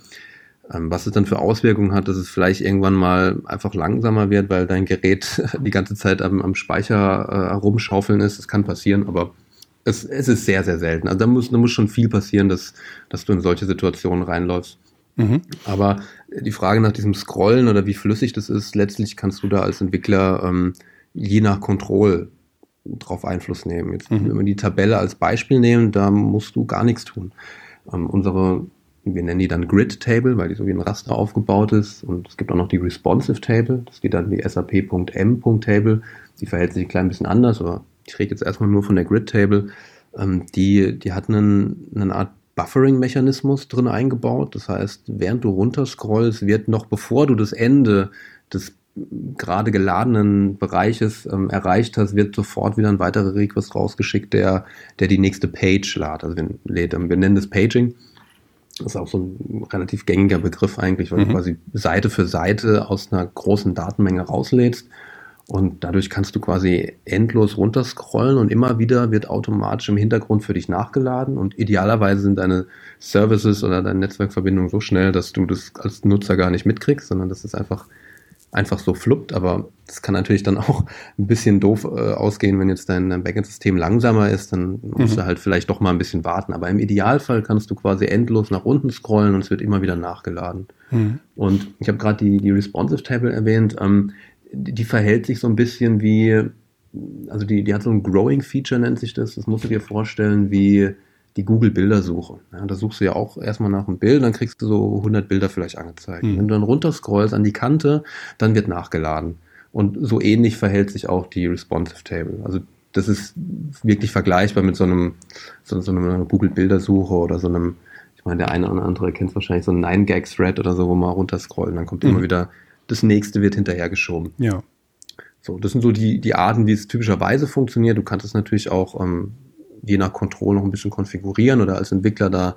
Ähm, was es dann für Auswirkungen hat, dass es vielleicht irgendwann mal einfach langsamer wird, weil dein Gerät die ganze Zeit am, am Speicher äh, herumschaufeln ist. Das kann passieren, aber es, es ist sehr, sehr selten. Also da muss, da muss schon viel passieren, dass, dass du in solche Situationen reinläufst. Mhm. Aber die Frage nach diesem Scrollen oder wie flüssig das ist, letztlich kannst du da als Entwickler ähm, je nach Control drauf Einfluss nehmen. Jetzt, mhm. Wenn wir die Tabelle als Beispiel nehmen, da musst du gar nichts tun. Ähm, unsere, wir nennen die dann Grid Table, weil die so wie ein Raster aufgebaut ist. Und es gibt auch noch die Responsive Table. Das geht dann wie sap.m.table. Die verhält sich ein klein bisschen anders, aber ich rede jetzt erstmal nur von der Grid Table, ähm, die, die hat einen, eine Art Buffering-Mechanismus drin eingebaut. Das heißt, während du runterscrollst, wird noch bevor du das Ende des gerade geladenen Bereiches ähm, erreicht hast, wird sofort wieder ein weiterer Request rausgeschickt, der, der die nächste Page lädt. Also wir, lädt, wir nennen das Paging. Das ist auch so ein relativ gängiger Begriff eigentlich, weil mhm. du quasi Seite für Seite aus einer großen Datenmenge rauslädst und dadurch kannst du quasi endlos runterscrollen und immer wieder wird automatisch im Hintergrund für dich nachgeladen. Und idealerweise sind deine Services oder deine Netzwerkverbindungen so schnell, dass du das als Nutzer gar nicht mitkriegst, sondern dass es einfach, einfach so fluppt. Aber das kann natürlich dann auch ein bisschen doof äh, ausgehen, wenn jetzt dein, dein Backend-System langsamer ist, dann musst mhm. du halt vielleicht doch mal ein bisschen warten. Aber im Idealfall kannst du quasi endlos nach unten scrollen und es wird immer wieder nachgeladen. Mhm. Und ich habe gerade die, die Responsive Table erwähnt. Ähm, die verhält sich so ein bisschen wie, also die, die hat so ein Growing Feature, nennt sich das. Das musst du dir vorstellen, wie die Google-Bildersuche. Ja, da suchst du ja auch erstmal nach einem Bild, dann kriegst du so 100 Bilder vielleicht angezeigt. Mhm. Wenn du dann runterscrollst an die Kante, dann wird nachgeladen. Und so ähnlich verhält sich auch die Responsive Table. Also das ist wirklich vergleichbar mit so einem, so, so einer Google-Bildersuche oder so einem, ich meine, der eine oder andere kennt wahrscheinlich so einen 9-Gag-Thread oder so, wo man runterscrollen, dann kommt mhm. immer wieder, das nächste wird hinterhergeschoben.
Ja.
So, das sind so die, die Arten, wie es typischerweise funktioniert. Du kannst es natürlich auch ähm, je nach Control noch ein bisschen konfigurieren oder als Entwickler da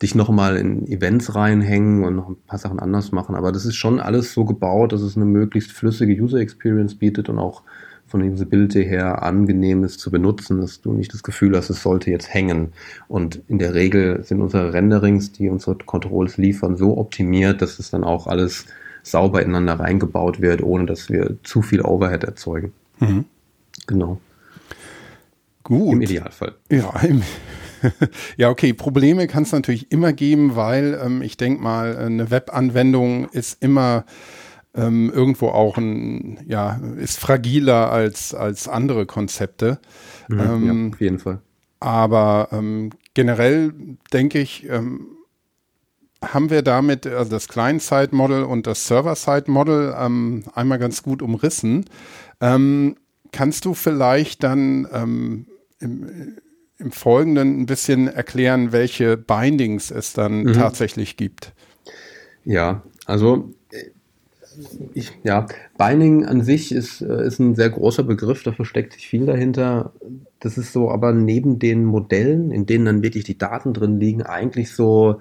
dich nochmal in Events reinhängen und noch ein paar Sachen anders machen. Aber das ist schon alles so gebaut, dass es eine möglichst flüssige User Experience bietet und auch von der Usability her angenehm ist zu benutzen, dass du nicht das Gefühl hast, es sollte jetzt hängen. Und in der Regel sind unsere Renderings, die unsere Controls liefern, so optimiert, dass es dann auch alles sauber ineinander reingebaut wird, ohne dass wir zu viel Overhead erzeugen. Mhm. Genau.
Gut.
Im Idealfall.
Ja, im ja, okay. Probleme kann es natürlich immer geben, weil ähm, ich denke mal, eine Webanwendung ist immer ähm, irgendwo auch ein, ja, ist fragiler als, als andere Konzepte.
Mhm, ähm, ja, auf jeden Fall.
Aber ähm, generell denke ich, ähm, haben wir damit also das Client-Side-Model und das Server-Side-Model ähm, einmal ganz gut umrissen. Ähm, kannst du vielleicht dann ähm, im, im Folgenden ein bisschen erklären, welche Bindings es dann mhm. tatsächlich gibt?
Ja, also ich, ja, Binding an sich ist, äh, ist ein sehr großer Begriff, da versteckt sich viel dahinter. Das ist so, aber neben den Modellen, in denen dann wirklich die Daten drin liegen, eigentlich so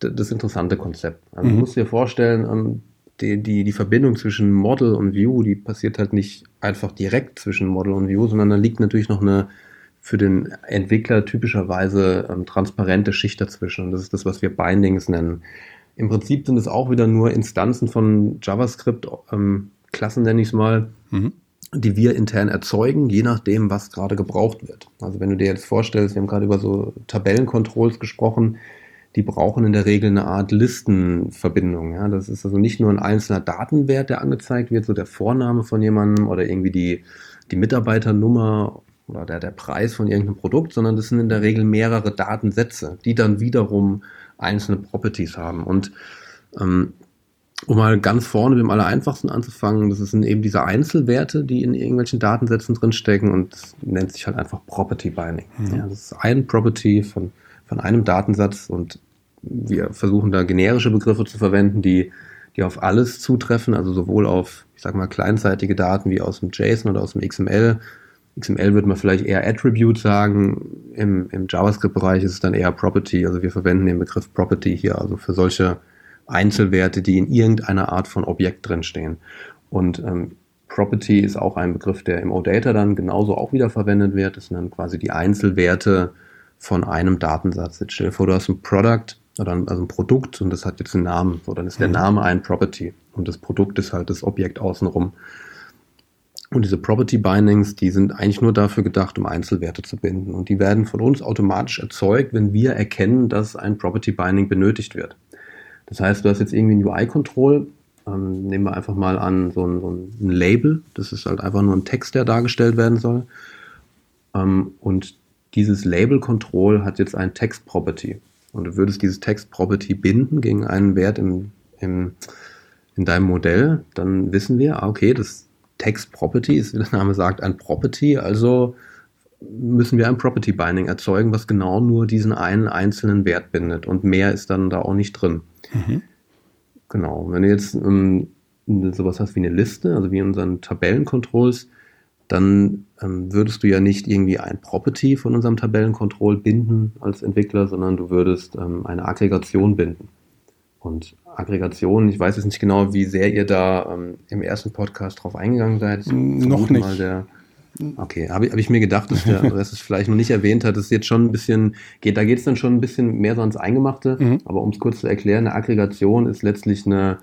das interessante Konzept. Also mhm. du musst dir vorstellen, ähm, die, die, die Verbindung zwischen Model und View, die passiert halt nicht einfach direkt zwischen Model und View, sondern da liegt natürlich noch eine für den Entwickler typischerweise ähm, transparente Schicht dazwischen. Und das ist das, was wir Bindings nennen. Im Prinzip sind es auch wieder nur Instanzen von JavaScript, ähm, Klassen nenne ich es mal, mhm. die wir intern erzeugen, je nachdem, was gerade gebraucht wird. Also wenn du dir jetzt vorstellst, wir haben gerade über so Tabellencontrols gesprochen, die brauchen in der Regel eine Art Listenverbindung. Ja? Das ist also nicht nur ein einzelner Datenwert, der angezeigt wird, so der Vorname von jemandem oder irgendwie die, die Mitarbeiternummer oder der, der Preis von irgendeinem Produkt, sondern das sind in der Regel mehrere Datensätze, die dann wiederum einzelne Properties haben. Und ähm, um mal ganz vorne mit dem Allereinfachsten anzufangen, das sind eben diese Einzelwerte, die in irgendwelchen Datensätzen drinstecken und das nennt sich halt einfach Property Binding. Mhm. Ja, das ist ein Property von, von einem Datensatz und wir versuchen da generische Begriffe zu verwenden, die, die auf alles zutreffen, also sowohl auf, ich sag mal, kleinseitige Daten wie aus dem JSON oder aus dem XML. XML würde man vielleicht eher Attribute sagen. Im, im JavaScript-Bereich ist es dann eher Property. Also wir verwenden den Begriff Property hier, also für solche Einzelwerte, die in irgendeiner Art von Objekt drinstehen. Und ähm, Property ist auch ein Begriff, der im OData dann genauso auch wieder verwendet wird. Das sind dann quasi die Einzelwerte von einem Datensatz. Jetzt stell dir vor, du hast ein Product oder ein, also ein Produkt und das hat jetzt einen Namen. So, dann ist der mhm. Name ein Property und das Produkt ist halt das Objekt außenrum. Und diese Property Bindings, die sind eigentlich nur dafür gedacht, um Einzelwerte zu binden. Und die werden von uns automatisch erzeugt, wenn wir erkennen, dass ein Property Binding benötigt wird. Das heißt, du hast jetzt irgendwie ein UI-Control. Ähm, nehmen wir einfach mal an, so ein, so ein, Label. Das ist halt einfach nur ein Text, der dargestellt werden soll. Ähm, und dieses Label-Control hat jetzt ein Text-Property. Und du würdest dieses Text-Property binden gegen einen Wert im, im, in deinem Modell, dann wissen wir, ah, okay, das Text-Property ist, wie der Name sagt, ein Property, also müssen wir ein Property Binding erzeugen, was genau nur diesen einen einzelnen Wert bindet und mehr ist dann da auch nicht drin. Mhm. Genau. Wenn du jetzt ähm, sowas hast wie eine Liste, also wie in unseren Tabellencontrols, dann ähm, würdest du ja nicht irgendwie ein Property von unserem Tabellencontrol binden als Entwickler, sondern du würdest ähm, eine Aggregation binden. Und Aggregation, ich weiß jetzt nicht genau, wie sehr ihr da ähm, im ersten Podcast drauf eingegangen seid.
Noch nicht.
Der, okay, habe hab ich mir gedacht, dass der Rest es vielleicht noch nicht erwähnt hat, dass jetzt schon ein bisschen geht, da geht es dann schon ein bisschen mehr so ans Eingemachte, mhm. aber um es kurz zu erklären, eine Aggregation ist letztlich eine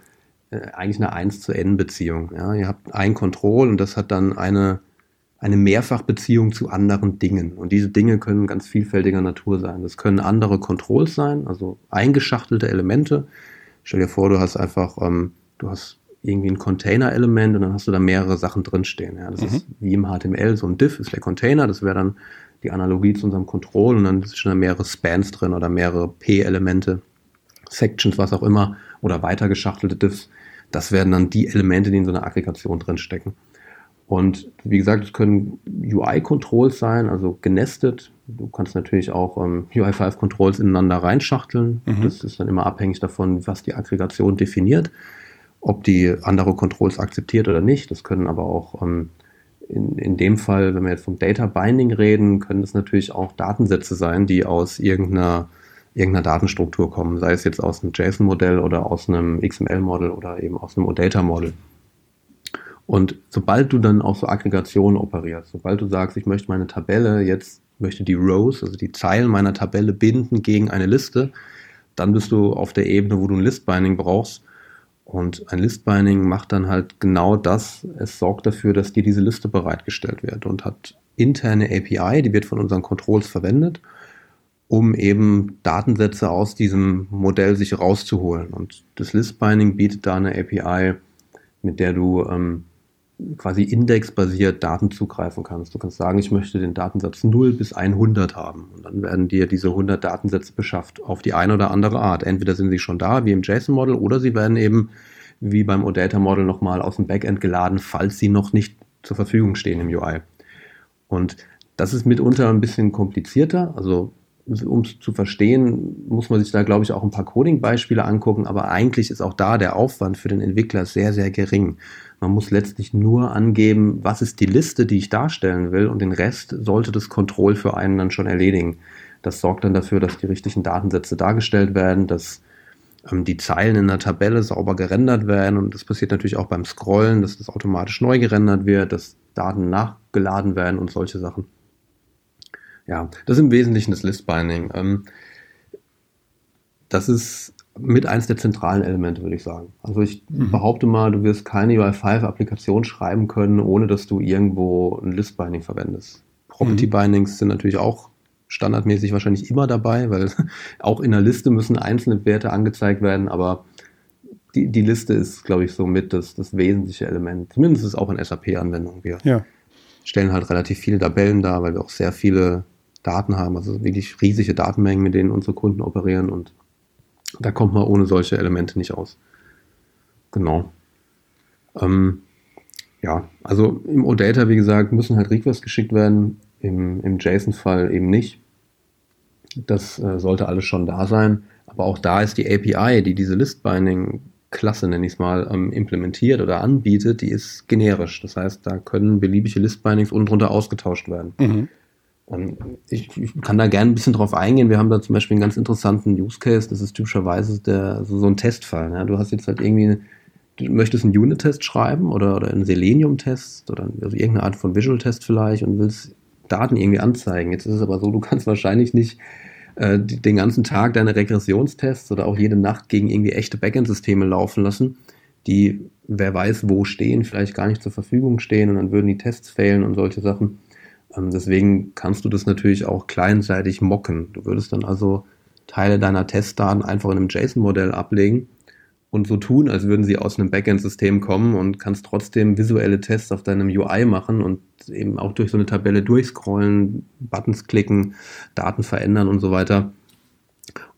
äh, eigentlich eine 1 zu N Beziehung. Ja? Ihr habt ein Control und das hat dann eine eine Mehrfachbeziehung zu anderen Dingen. Und diese Dinge können ganz vielfältiger Natur sein. Das können andere Controls sein, also eingeschachtelte Elemente. Stell dir vor, du hast einfach, ähm, du hast irgendwie ein Container-Element und dann hast du da mehrere Sachen drinstehen. Ja, das mhm. ist wie im HTML, so ein Div ist der Container, das wäre dann die Analogie zu unserem Control und dann sind schon mehrere Spans drin oder mehrere P-Elemente, Sections, was auch immer, oder weitergeschachtelte Diffs. Das werden dann die Elemente, die in so einer Aggregation drin stecken. Und wie gesagt, es können UI-Controls sein, also genestet. Du kannst natürlich auch ähm, UI5-Controls ineinander reinschachteln. Mhm. Das ist dann immer abhängig davon, was die Aggregation definiert, ob die andere Controls akzeptiert oder nicht. Das können aber auch ähm, in, in dem Fall, wenn wir jetzt vom Data Binding reden, können das natürlich auch Datensätze sein, die aus irgendeiner, irgendeiner Datenstruktur kommen, sei es jetzt aus einem JSON-Modell oder aus einem XML-Modell oder eben aus einem OData-Modell. Und sobald du dann auch so Aggregationen operierst, sobald du sagst, ich möchte meine Tabelle jetzt, möchte die Rows, also die Zeilen meiner Tabelle binden gegen eine Liste, dann bist du auf der Ebene, wo du ein List-Binding brauchst. Und ein List-Binding macht dann halt genau das. Es sorgt dafür, dass dir diese Liste bereitgestellt wird und hat interne API, die wird von unseren Controls verwendet, um eben Datensätze aus diesem Modell sich rauszuholen. Und das List-Binding bietet da eine API, mit der du ähm, quasi indexbasiert Daten zugreifen kannst. Du kannst sagen, ich möchte den Datensatz 0 bis 100 haben. Und dann werden dir diese 100 Datensätze beschafft auf die eine oder andere Art. Entweder sind sie schon da, wie im JSON-Model, oder sie werden eben wie beim OData-Model nochmal aus dem Backend geladen, falls sie noch nicht zur Verfügung stehen im UI. Und das ist mitunter ein bisschen komplizierter. Also um es zu verstehen, muss man sich da, glaube ich, auch ein paar Coding-Beispiele angucken, aber eigentlich ist auch da der Aufwand für den Entwickler sehr, sehr gering. Man muss letztlich nur angeben, was ist die Liste, die ich darstellen will und den Rest sollte das Control für einen dann schon erledigen. Das sorgt dann dafür, dass die richtigen Datensätze dargestellt werden, dass ähm, die Zeilen in der Tabelle sauber gerendert werden und das passiert natürlich auch beim Scrollen, dass das automatisch neu gerendert wird, dass Daten nachgeladen werden und solche Sachen. Ja, das ist im Wesentlichen das List-Binding. Ähm, das ist mit eins der zentralen Elemente, würde ich sagen. Also ich mhm. behaupte mal, du wirst keine UI5-Applikation schreiben können, ohne dass du irgendwo ein List-Binding verwendest. Property-Bindings mhm. sind natürlich auch standardmäßig wahrscheinlich immer dabei, weil auch in der Liste müssen einzelne Werte angezeigt werden, aber die, die Liste ist, glaube ich, so mit das, das wesentliche Element. Zumindest ist es auch in SAP-Anwendungen. Wir ja. stellen halt relativ viele Tabellen dar, weil wir auch sehr viele Daten haben, also wirklich riesige Datenmengen, mit denen unsere Kunden operieren und da kommt man ohne solche Elemente nicht aus. Genau. Ähm, ja, also im OData, wie gesagt, müssen halt Requests geschickt werden, im, im JSON-Fall eben nicht. Das äh, sollte alles schon da sein. Aber auch da ist die API, die diese List-Binding-Klasse, nenne ich es mal, ähm, implementiert oder anbietet, die ist generisch. Das heißt, da können beliebige List-Bindings unten drunter ausgetauscht werden. Mhm. Ähm, ich, ich, kann da gerne ein bisschen drauf eingehen. Wir haben da zum Beispiel einen ganz interessanten Use Case. Das ist typischerweise der, so, so ein Testfall. Ja. Du hast jetzt halt irgendwie, du möchtest einen Unit-Test schreiben oder, oder einen Selenium-Test oder also irgendeine Art von Visual-Test vielleicht und willst Daten irgendwie anzeigen. Jetzt ist es aber so, du kannst wahrscheinlich nicht äh, den ganzen Tag deine Regressionstests oder auch jede Nacht gegen irgendwie echte Backend-Systeme laufen lassen, die wer weiß wo stehen, vielleicht gar nicht zur Verfügung stehen und dann würden die Tests fehlen und solche Sachen. Ähm, deswegen kannst du das natürlich auch kleinseitig mocken. Du würdest dann also Teile deiner Testdaten einfach in einem JSON-Modell ablegen und so tun, als würden sie aus einem Backend-System kommen und kannst trotzdem visuelle Tests auf deinem UI machen und eben auch durch so eine Tabelle durchscrollen, Buttons klicken, Daten verändern und so weiter,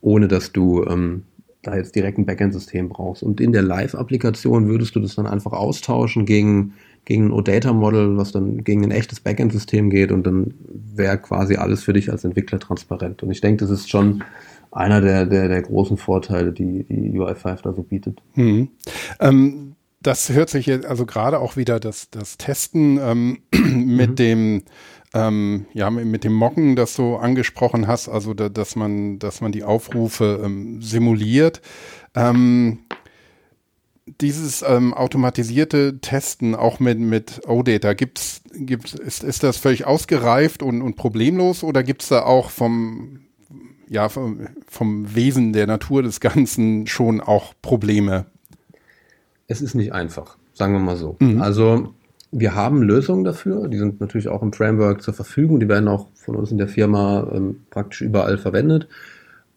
ohne dass du ähm, da jetzt direkt ein Backend-System brauchst. Und in der Live-Applikation würdest du das dann einfach austauschen gegen gegen ein OData-Model, was dann gegen ein echtes Backend-System geht und dann wäre quasi alles für dich als Entwickler transparent. Und ich denke, das ist schon einer der, der, der großen Vorteile, die die UI5 da so bietet.
Mhm. Ähm, das hört sich jetzt also gerade auch wieder das, das Testen ähm, mit mhm. dem ähm, ja, mit dem Mocken, das du angesprochen hast, also da, dass man, dass man die Aufrufe ähm, simuliert. Ähm, dieses ähm, automatisierte Testen auch mit, mit OData, gibt's, gibt's, ist, ist das völlig ausgereift und, und problemlos oder gibt es da auch vom, ja, vom, vom Wesen der Natur des Ganzen schon auch Probleme?
Es ist nicht einfach, sagen wir mal so. Mhm. Also wir haben Lösungen dafür, die sind natürlich auch im Framework zur Verfügung, die werden auch von uns in der Firma ähm, praktisch überall verwendet.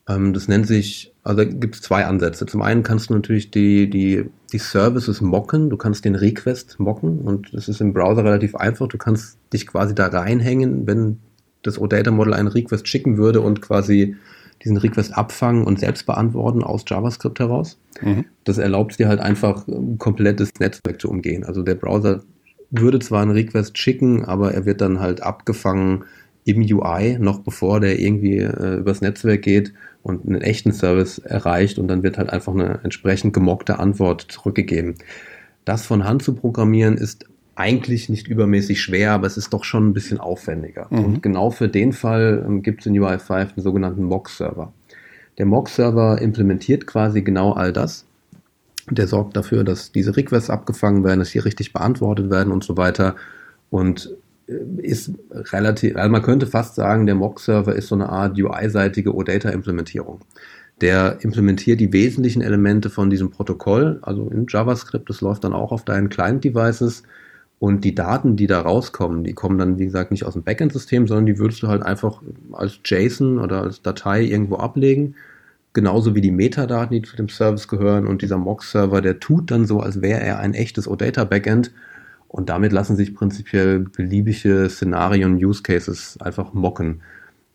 Ähm, das nennt sich, also gibt es zwei Ansätze. Zum einen kannst du natürlich die, die, die Services mocken, du kannst den Request mocken und das ist im Browser relativ einfach. Du kannst dich quasi da reinhängen, wenn das OData-Model einen Request schicken würde und quasi diesen Request abfangen und selbst beantworten aus JavaScript heraus. Mhm. Das erlaubt dir halt einfach ein komplettes Netzwerk zu umgehen. Also der Browser würde zwar einen Request schicken, aber er wird dann halt abgefangen im UI, noch bevor der irgendwie äh, übers Netzwerk geht und einen echten Service erreicht und dann wird halt einfach eine entsprechend gemockte Antwort zurückgegeben. Das von Hand zu programmieren ist eigentlich nicht übermäßig schwer, aber es ist doch schon ein bisschen aufwendiger. Mhm. Und genau für den Fall ähm, gibt es in UI5 einen sogenannten Mock-Server. Der Mock-Server implementiert quasi genau all das. Der sorgt dafür, dass diese Requests abgefangen werden, dass sie richtig beantwortet werden und so weiter. Und ist relativ, also man könnte fast sagen, der Mock-Server ist so eine Art UI-seitige OData-Implementierung. Der implementiert die wesentlichen Elemente von diesem Protokoll, also in JavaScript, das läuft dann auch auf deinen Client-Devices und die Daten, die da rauskommen, die kommen dann, wie gesagt, nicht aus dem Backend-System, sondern die würdest du halt einfach als JSON oder als Datei irgendwo ablegen. Genauso wie die Metadaten, die zu dem Service gehören. Und dieser Mock-Server, der tut dann so, als wäre er ein echtes OData-Backend. Und damit lassen sich prinzipiell beliebige Szenarien, Use Cases einfach mocken.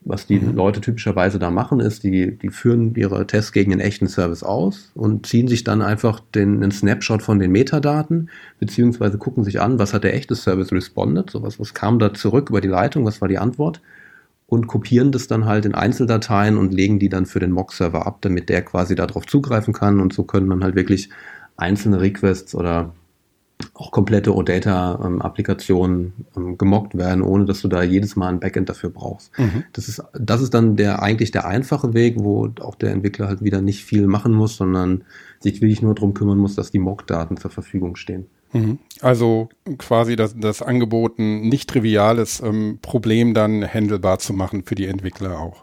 Was die mhm. Leute typischerweise da machen, ist, die, die führen ihre Tests gegen einen echten Service aus und ziehen sich dann einfach den, einen Snapshot von den Metadaten, beziehungsweise gucken sich an, was hat der echte Service responded, so was, was kam da zurück über die Leitung, was war die Antwort und kopieren das dann halt in Einzeldateien und legen die dann für den Mock-Server ab, damit der quasi darauf zugreifen kann und so können dann halt wirklich einzelne Requests oder auch komplette OData-Applikationen ähm, gemockt werden, ohne dass du da jedes Mal ein Backend dafür brauchst. Mhm. Das ist, das ist dann der eigentlich der einfache Weg, wo auch der Entwickler halt wieder nicht viel machen muss, sondern sich wirklich nur darum kümmern muss, dass die Mock-Daten zur Verfügung stehen.
Mhm. Also quasi das, das Angebot ein nicht triviales ähm, Problem dann handelbar zu machen für die Entwickler auch.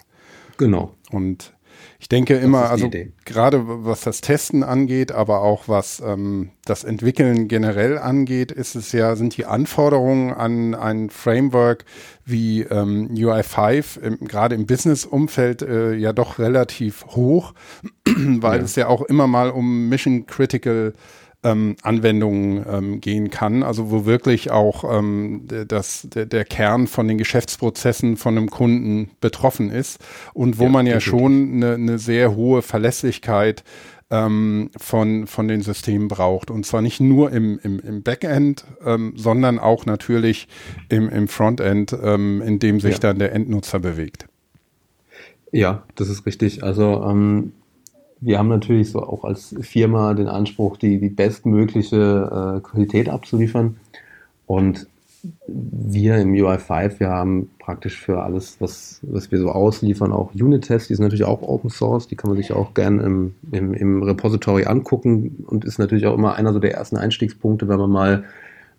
Genau.
Und ich denke immer, also gerade was das Testen angeht, aber auch was ähm, das Entwickeln generell angeht, ist es ja, sind die Anforderungen an ein Framework wie ähm, UI5 gerade im Business-Umfeld äh, ja doch relativ hoch, weil ja. es ja auch immer mal um Mission Critical ähm, Anwendungen ähm, gehen kann, also wo wirklich auch ähm, das, der, der Kern von den Geschäftsprozessen von einem Kunden betroffen ist und wo ja, man ja schon eine, eine sehr hohe Verlässlichkeit ähm, von, von den Systemen braucht. Und zwar nicht nur im, im, im Backend, ähm, sondern auch natürlich im, im Frontend, ähm, in dem sich ja. dann der Endnutzer bewegt.
Ja, das ist richtig. Also ähm, wir haben natürlich so auch als Firma den Anspruch, die, die bestmögliche äh, Qualität abzuliefern. Und wir im UI5, wir haben praktisch für alles, was, was wir so ausliefern, auch Unit-Tests, die sind natürlich auch Open Source, die kann man sich auch gerne im, im, im Repository angucken und ist natürlich auch immer einer so der ersten Einstiegspunkte, wenn man mal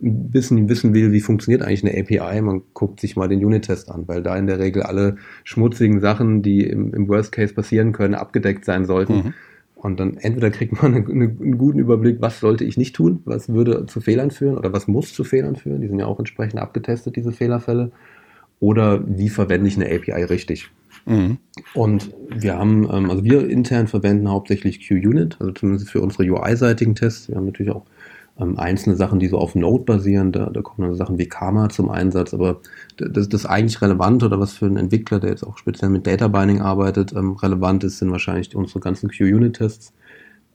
ein bisschen wissen will, wie funktioniert eigentlich eine API, man guckt sich mal den Unit-Test an, weil da in der Regel alle schmutzigen Sachen, die im, im Worst Case passieren können, abgedeckt sein sollten. Mhm. Und dann entweder kriegt man eine, eine, einen guten Überblick, was sollte ich nicht tun, was würde zu Fehlern führen oder was muss zu Fehlern führen. Die sind ja auch entsprechend abgetestet, diese Fehlerfälle. Oder wie verwende ich eine API richtig? Mhm. Und wir haben, ähm, also wir intern verwenden hauptsächlich QUnit, also zumindest für unsere UI-seitigen Tests. Wir haben natürlich auch ähm, einzelne Sachen, die so auf Node basieren, da, da kommen dann Sachen wie Karma zum Einsatz, aber das, das eigentlich Relevante oder was für einen Entwickler, der jetzt auch speziell mit Data Binding arbeitet, ähm, relevant ist, sind wahrscheinlich unsere ganzen QUnit-Tests.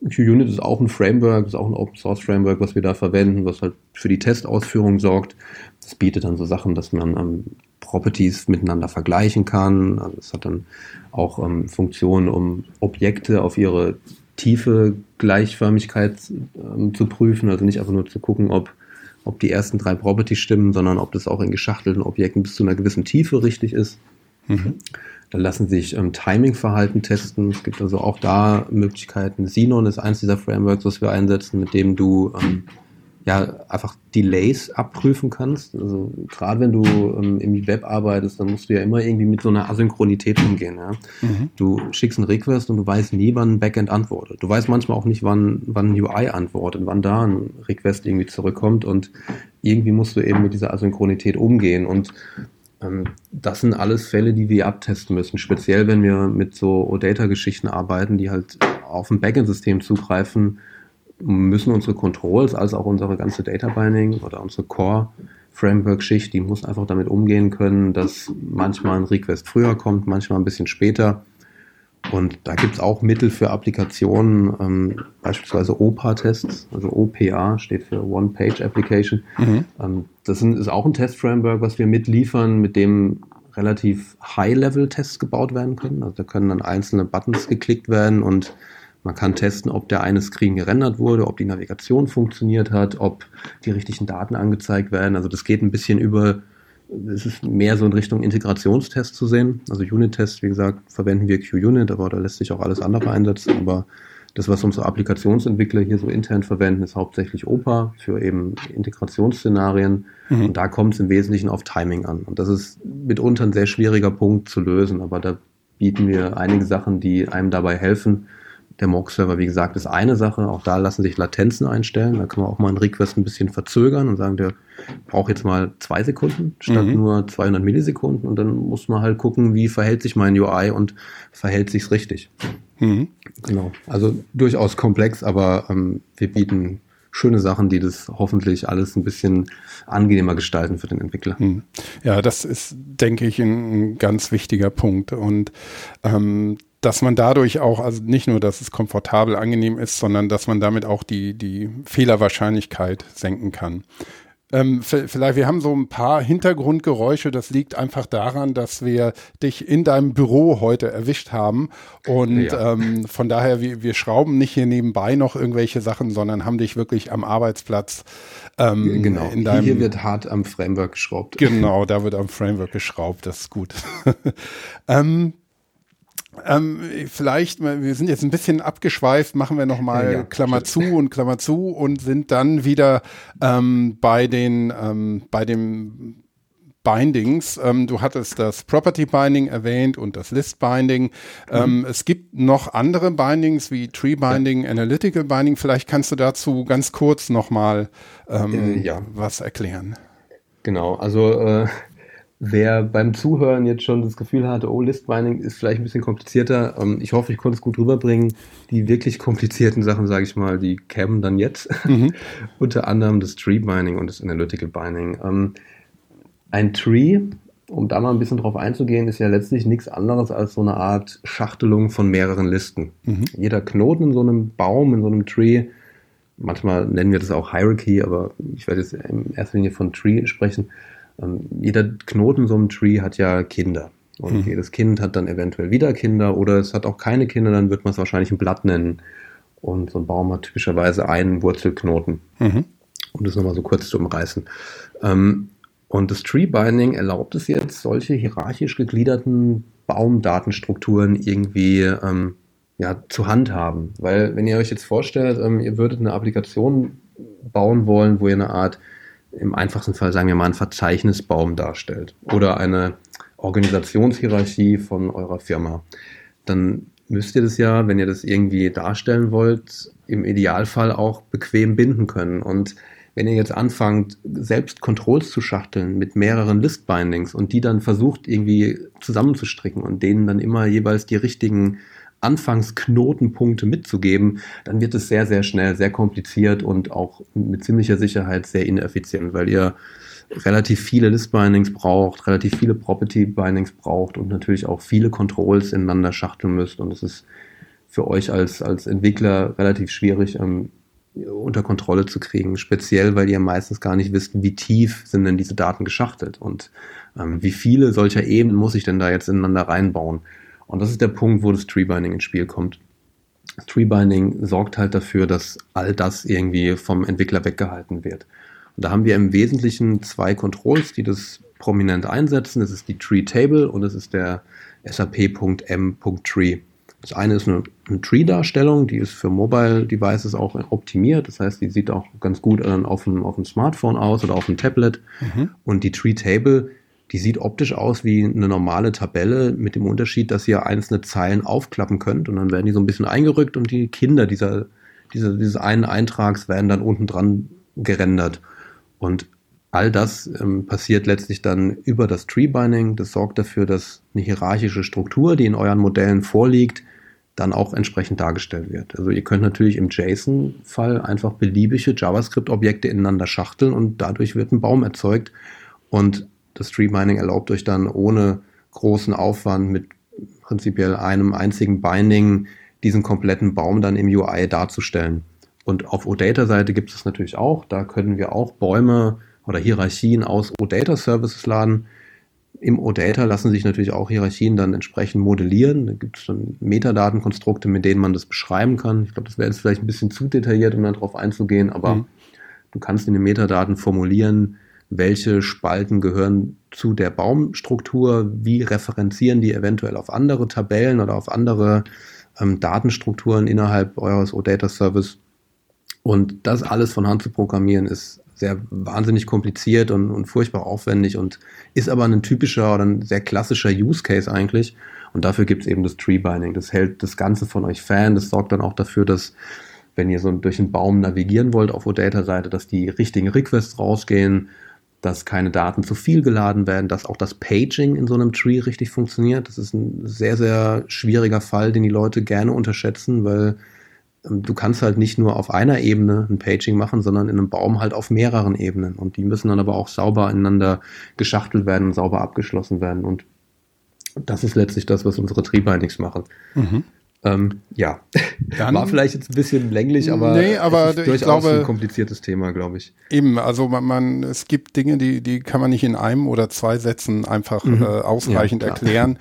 QUnit ist auch ein Framework, ist auch ein Open Source Framework, was wir da verwenden, was halt für die Testausführung sorgt. Das bietet dann so Sachen, dass man ähm, Properties miteinander vergleichen kann. Also es hat dann auch ähm, Funktionen, um Objekte auf ihre tiefe Gleichförmigkeit ähm, zu prüfen, also nicht einfach nur zu gucken, ob, ob die ersten drei Properties stimmen, sondern ob das auch in geschachtelten Objekten bis zu einer gewissen Tiefe richtig ist. Mhm. Dann lassen sich ähm, Timing-Verhalten testen. Es gibt also auch da Möglichkeiten. Xenon ist eins dieser Frameworks, was wir einsetzen, mit dem du ähm, ja, einfach Delays abprüfen kannst. Also gerade wenn du ähm, im Web arbeitest, dann musst du ja immer irgendwie mit so einer Asynchronität umgehen. Ja? Mhm. Du schickst einen Request und du weißt nie, wann ein Backend antwortet. Du weißt manchmal auch nicht, wann, wann ein UI antwortet, wann da ein Request irgendwie zurückkommt und irgendwie musst du eben mit dieser Asynchronität umgehen und ähm, das sind alles Fälle, die wir abtesten müssen, speziell wenn wir mit so OData-Geschichten arbeiten, die halt auf ein Backend-System zugreifen, müssen unsere Controls als auch unsere ganze Data Binding oder unsere Core Framework-Schicht, die muss einfach damit umgehen können, dass manchmal ein Request früher kommt, manchmal ein bisschen später. Und da gibt es auch Mittel für Applikationen, ähm, beispielsweise OPA-Tests, also OPA steht für One-Page Application. Mhm. Ähm, das ist auch ein Test-Framework, was wir mitliefern, mit dem relativ High-Level-Tests gebaut werden können. Also da können dann einzelne Buttons geklickt werden und man kann testen, ob der eine Screen gerendert wurde, ob die Navigation funktioniert hat, ob die richtigen Daten angezeigt werden. Also das geht ein bisschen über, es ist mehr so in Richtung Integrationstest zu sehen. Also Unit-Test, wie gesagt, verwenden wir QUnit, aber da lässt sich auch alles andere einsetzen. Aber das, was unsere Applikationsentwickler hier so intern verwenden, ist hauptsächlich OPA für eben Integrationsszenarien. Mhm. Und da kommt es im Wesentlichen auf Timing an. Und das ist mitunter ein sehr schwieriger Punkt zu lösen, aber da bieten wir einige Sachen, die einem dabei helfen, der Mock-Server, wie gesagt, ist eine Sache. Auch da lassen sich Latenzen einstellen. Da kann man auch mal einen Request ein bisschen verzögern und sagen, der braucht jetzt mal zwei Sekunden statt mhm. nur 200 Millisekunden. Und dann muss man halt gucken, wie verhält sich mein UI und verhält sich's richtig. Mhm. Genau. Also durchaus komplex, aber ähm, wir bieten schöne Sachen, die das hoffentlich alles ein bisschen angenehmer gestalten für den Entwickler. Mhm.
Ja, das ist, denke ich, ein ganz wichtiger Punkt. Und ähm, dass man dadurch auch, also nicht nur, dass es komfortabel, angenehm ist, sondern dass man damit auch die, die Fehlerwahrscheinlichkeit senken kann. Ähm, vielleicht, wir haben so ein paar Hintergrundgeräusche. Das liegt einfach daran, dass wir dich in deinem Büro heute erwischt haben. Und ja. ähm, von daher, wir, wir schrauben nicht hier nebenbei noch irgendwelche Sachen, sondern haben dich wirklich am Arbeitsplatz.
Ähm, genau, in deinem, hier wird hart am Framework geschraubt.
Genau, da wird am Framework geschraubt. Das ist gut. ähm, ähm, vielleicht, wir sind jetzt ein bisschen abgeschweift, machen wir nochmal ja, Klammer zu und Klammer zu und sind dann wieder ähm, bei den, ähm, bei dem Bindings. Ähm, du hattest das Property Binding erwähnt und das List Binding. Ähm, mhm. es gibt noch andere Bindings wie Tree Binding, ja. Analytical Binding. Vielleicht kannst du dazu ganz kurz nochmal ähm, äh, ja. was erklären.
Genau, also äh, Wer beim Zuhören jetzt schon das Gefühl hatte, oh, List-Binding ist vielleicht ein bisschen komplizierter, ähm, ich hoffe, ich konnte es gut rüberbringen. Die wirklich komplizierten Sachen, sage ich mal, die kämen dann jetzt. Mhm. Unter anderem das Tree-Binding und das Analytical Binding. Ähm, ein Tree, um da mal ein bisschen drauf einzugehen, ist ja letztlich nichts anderes als so eine Art Schachtelung von mehreren Listen. Mhm. Jeder Knoten in so einem Baum, in so einem Tree, manchmal nennen wir das auch Hierarchy, aber ich werde jetzt in erster Linie von Tree sprechen, jeder Knoten so einem Tree hat ja Kinder. Und mhm. jedes Kind hat dann eventuell wieder Kinder oder es hat auch keine Kinder, dann wird man es wahrscheinlich ein Blatt nennen. Und so ein Baum hat typischerweise einen Wurzelknoten. Mhm. Um das nochmal so kurz zu umreißen. Ähm, und das Tree Binding erlaubt es jetzt, solche hierarchisch gegliederten Baumdatenstrukturen irgendwie ähm, ja, zu handhaben. Weil wenn ihr euch jetzt vorstellt, ähm, ihr würdet eine Applikation bauen wollen, wo ihr eine Art im einfachsten Fall, sagen wir mal, ein Verzeichnisbaum darstellt oder eine Organisationshierarchie von eurer Firma, dann müsst ihr das ja, wenn ihr das irgendwie darstellen wollt, im Idealfall auch bequem binden können. Und wenn ihr jetzt anfangt, selbst Controls zu schachteln mit mehreren List-Bindings und die dann versucht irgendwie zusammenzustricken und denen dann immer jeweils die richtigen Anfangsknotenpunkte mitzugeben, dann wird es sehr, sehr schnell, sehr kompliziert und auch mit ziemlicher Sicherheit sehr ineffizient, weil ihr relativ viele List-Bindings braucht, relativ viele Property-Bindings braucht und natürlich auch viele Controls ineinander schachteln müsst. Und es ist für euch als, als Entwickler relativ schwierig, ähm, unter Kontrolle zu kriegen, speziell weil ihr meistens gar nicht wisst, wie tief sind denn diese Daten geschachtelt und ähm, wie viele solcher Ebenen muss ich denn da jetzt ineinander reinbauen. Und das ist der Punkt, wo das Treebinding ins Spiel kommt. Das Treebinding sorgt halt dafür, dass all das irgendwie vom Entwickler weggehalten wird. Und da haben wir im Wesentlichen zwei Controls, die das prominent einsetzen. Das ist die Tree Table und das ist der SAP.m.tree. Das eine ist eine, eine Tree-Darstellung, die ist für Mobile Devices auch optimiert. Das heißt, die sieht auch ganz gut auf dem, auf dem Smartphone aus oder auf dem Tablet. Mhm. Und die Tree Table die sieht optisch aus wie eine normale Tabelle mit dem Unterschied, dass ihr einzelne Zeilen aufklappen könnt und dann werden die so ein bisschen eingerückt und die Kinder dieser, dieser, dieses einen Eintrags werden dann unten dran gerendert. Und all das ähm, passiert letztlich dann über das Tree Binding. Das sorgt dafür, dass eine hierarchische Struktur, die in euren Modellen vorliegt, dann auch entsprechend dargestellt wird. Also ihr könnt natürlich im JSON-Fall einfach beliebige JavaScript-Objekte ineinander schachteln und dadurch wird ein Baum erzeugt und das Tree Mining erlaubt euch dann ohne großen Aufwand mit prinzipiell einem einzigen Binding diesen kompletten Baum dann im UI darzustellen. Und auf OData-Seite gibt es natürlich auch. Da können wir auch Bäume oder Hierarchien aus OData-Services laden. Im OData lassen sich natürlich auch Hierarchien dann entsprechend modellieren. Da gibt es dann Metadatenkonstrukte, mit denen man das beschreiben kann. Ich glaube, das wäre jetzt vielleicht ein bisschen zu detailliert, um darauf einzugehen, aber mhm. du kannst in den Metadaten formulieren, welche Spalten gehören zu der Baumstruktur, wie referenzieren die eventuell auf andere Tabellen oder auf andere ähm, Datenstrukturen innerhalb eures OData Service. Und das alles von Hand zu programmieren ist sehr wahnsinnig kompliziert und, und furchtbar aufwendig und ist aber ein typischer oder ein sehr klassischer Use Case eigentlich. Und dafür gibt es eben das Tree Binding. Das hält das Ganze von euch fern. Das sorgt dann auch dafür, dass wenn ihr so durch einen Baum navigieren wollt auf OData-Seite, dass die richtigen Requests rausgehen, dass keine Daten zu viel geladen werden, dass auch das Paging in so einem Tree richtig funktioniert. Das ist ein sehr, sehr schwieriger Fall, den die Leute gerne unterschätzen, weil ähm, du kannst halt nicht nur auf einer Ebene ein Paging machen, sondern in einem Baum halt auf mehreren Ebenen. Und die müssen dann aber auch sauber ineinander geschachtelt werden und sauber abgeschlossen werden. Und das ist letztlich das, was unsere Tree-Bindings machen. Mhm. Ähm, ja, Dann, war vielleicht jetzt ein bisschen länglich, aber,
nee, aber es ist
durchaus
glaube,
ein kompliziertes Thema, glaube ich.
Eben, also man, man, es gibt Dinge, die, die kann man nicht in einem oder zwei Sätzen einfach mhm. äh, ausreichend ja, erklären.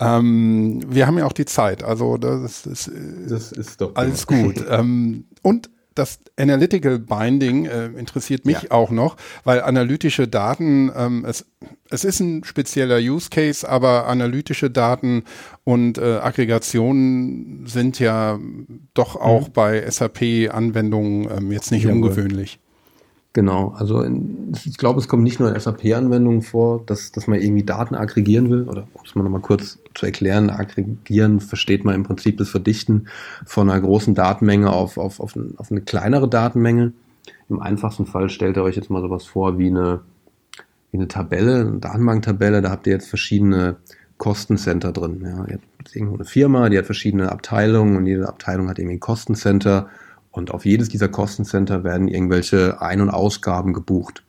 Ähm, wir haben ja auch die Zeit, also das ist, das ist doch alles gut. ähm, und das Analytical Binding äh, interessiert mich ja. auch noch, weil analytische Daten, ähm, es, es ist ein spezieller Use Case, aber analytische Daten und äh, Aggregationen sind ja doch auch mhm. bei SAP-Anwendungen ähm, jetzt nicht ja, ungewöhnlich.
Genau, also in, ich glaube, es kommt nicht nur in SAP-Anwendungen vor, dass, dass man irgendwie Daten aggregieren will, oder um es mal nochmal kurz zu erklären, aggregieren versteht man im Prinzip das Verdichten von einer großen Datenmenge auf, auf, auf, auf eine kleinere Datenmenge. Im einfachsten Fall stellt ihr euch jetzt mal sowas vor wie eine, wie eine Tabelle, eine Datenbanktabelle, da habt ihr jetzt verschiedene Kostencenter drin. Ja. Ihr habt irgendwo eine Firma, die hat verschiedene Abteilungen und jede Abteilung hat irgendwie ein Kostencenter und auf jedes dieser Kostencenter werden irgendwelche Ein- und Ausgaben gebucht.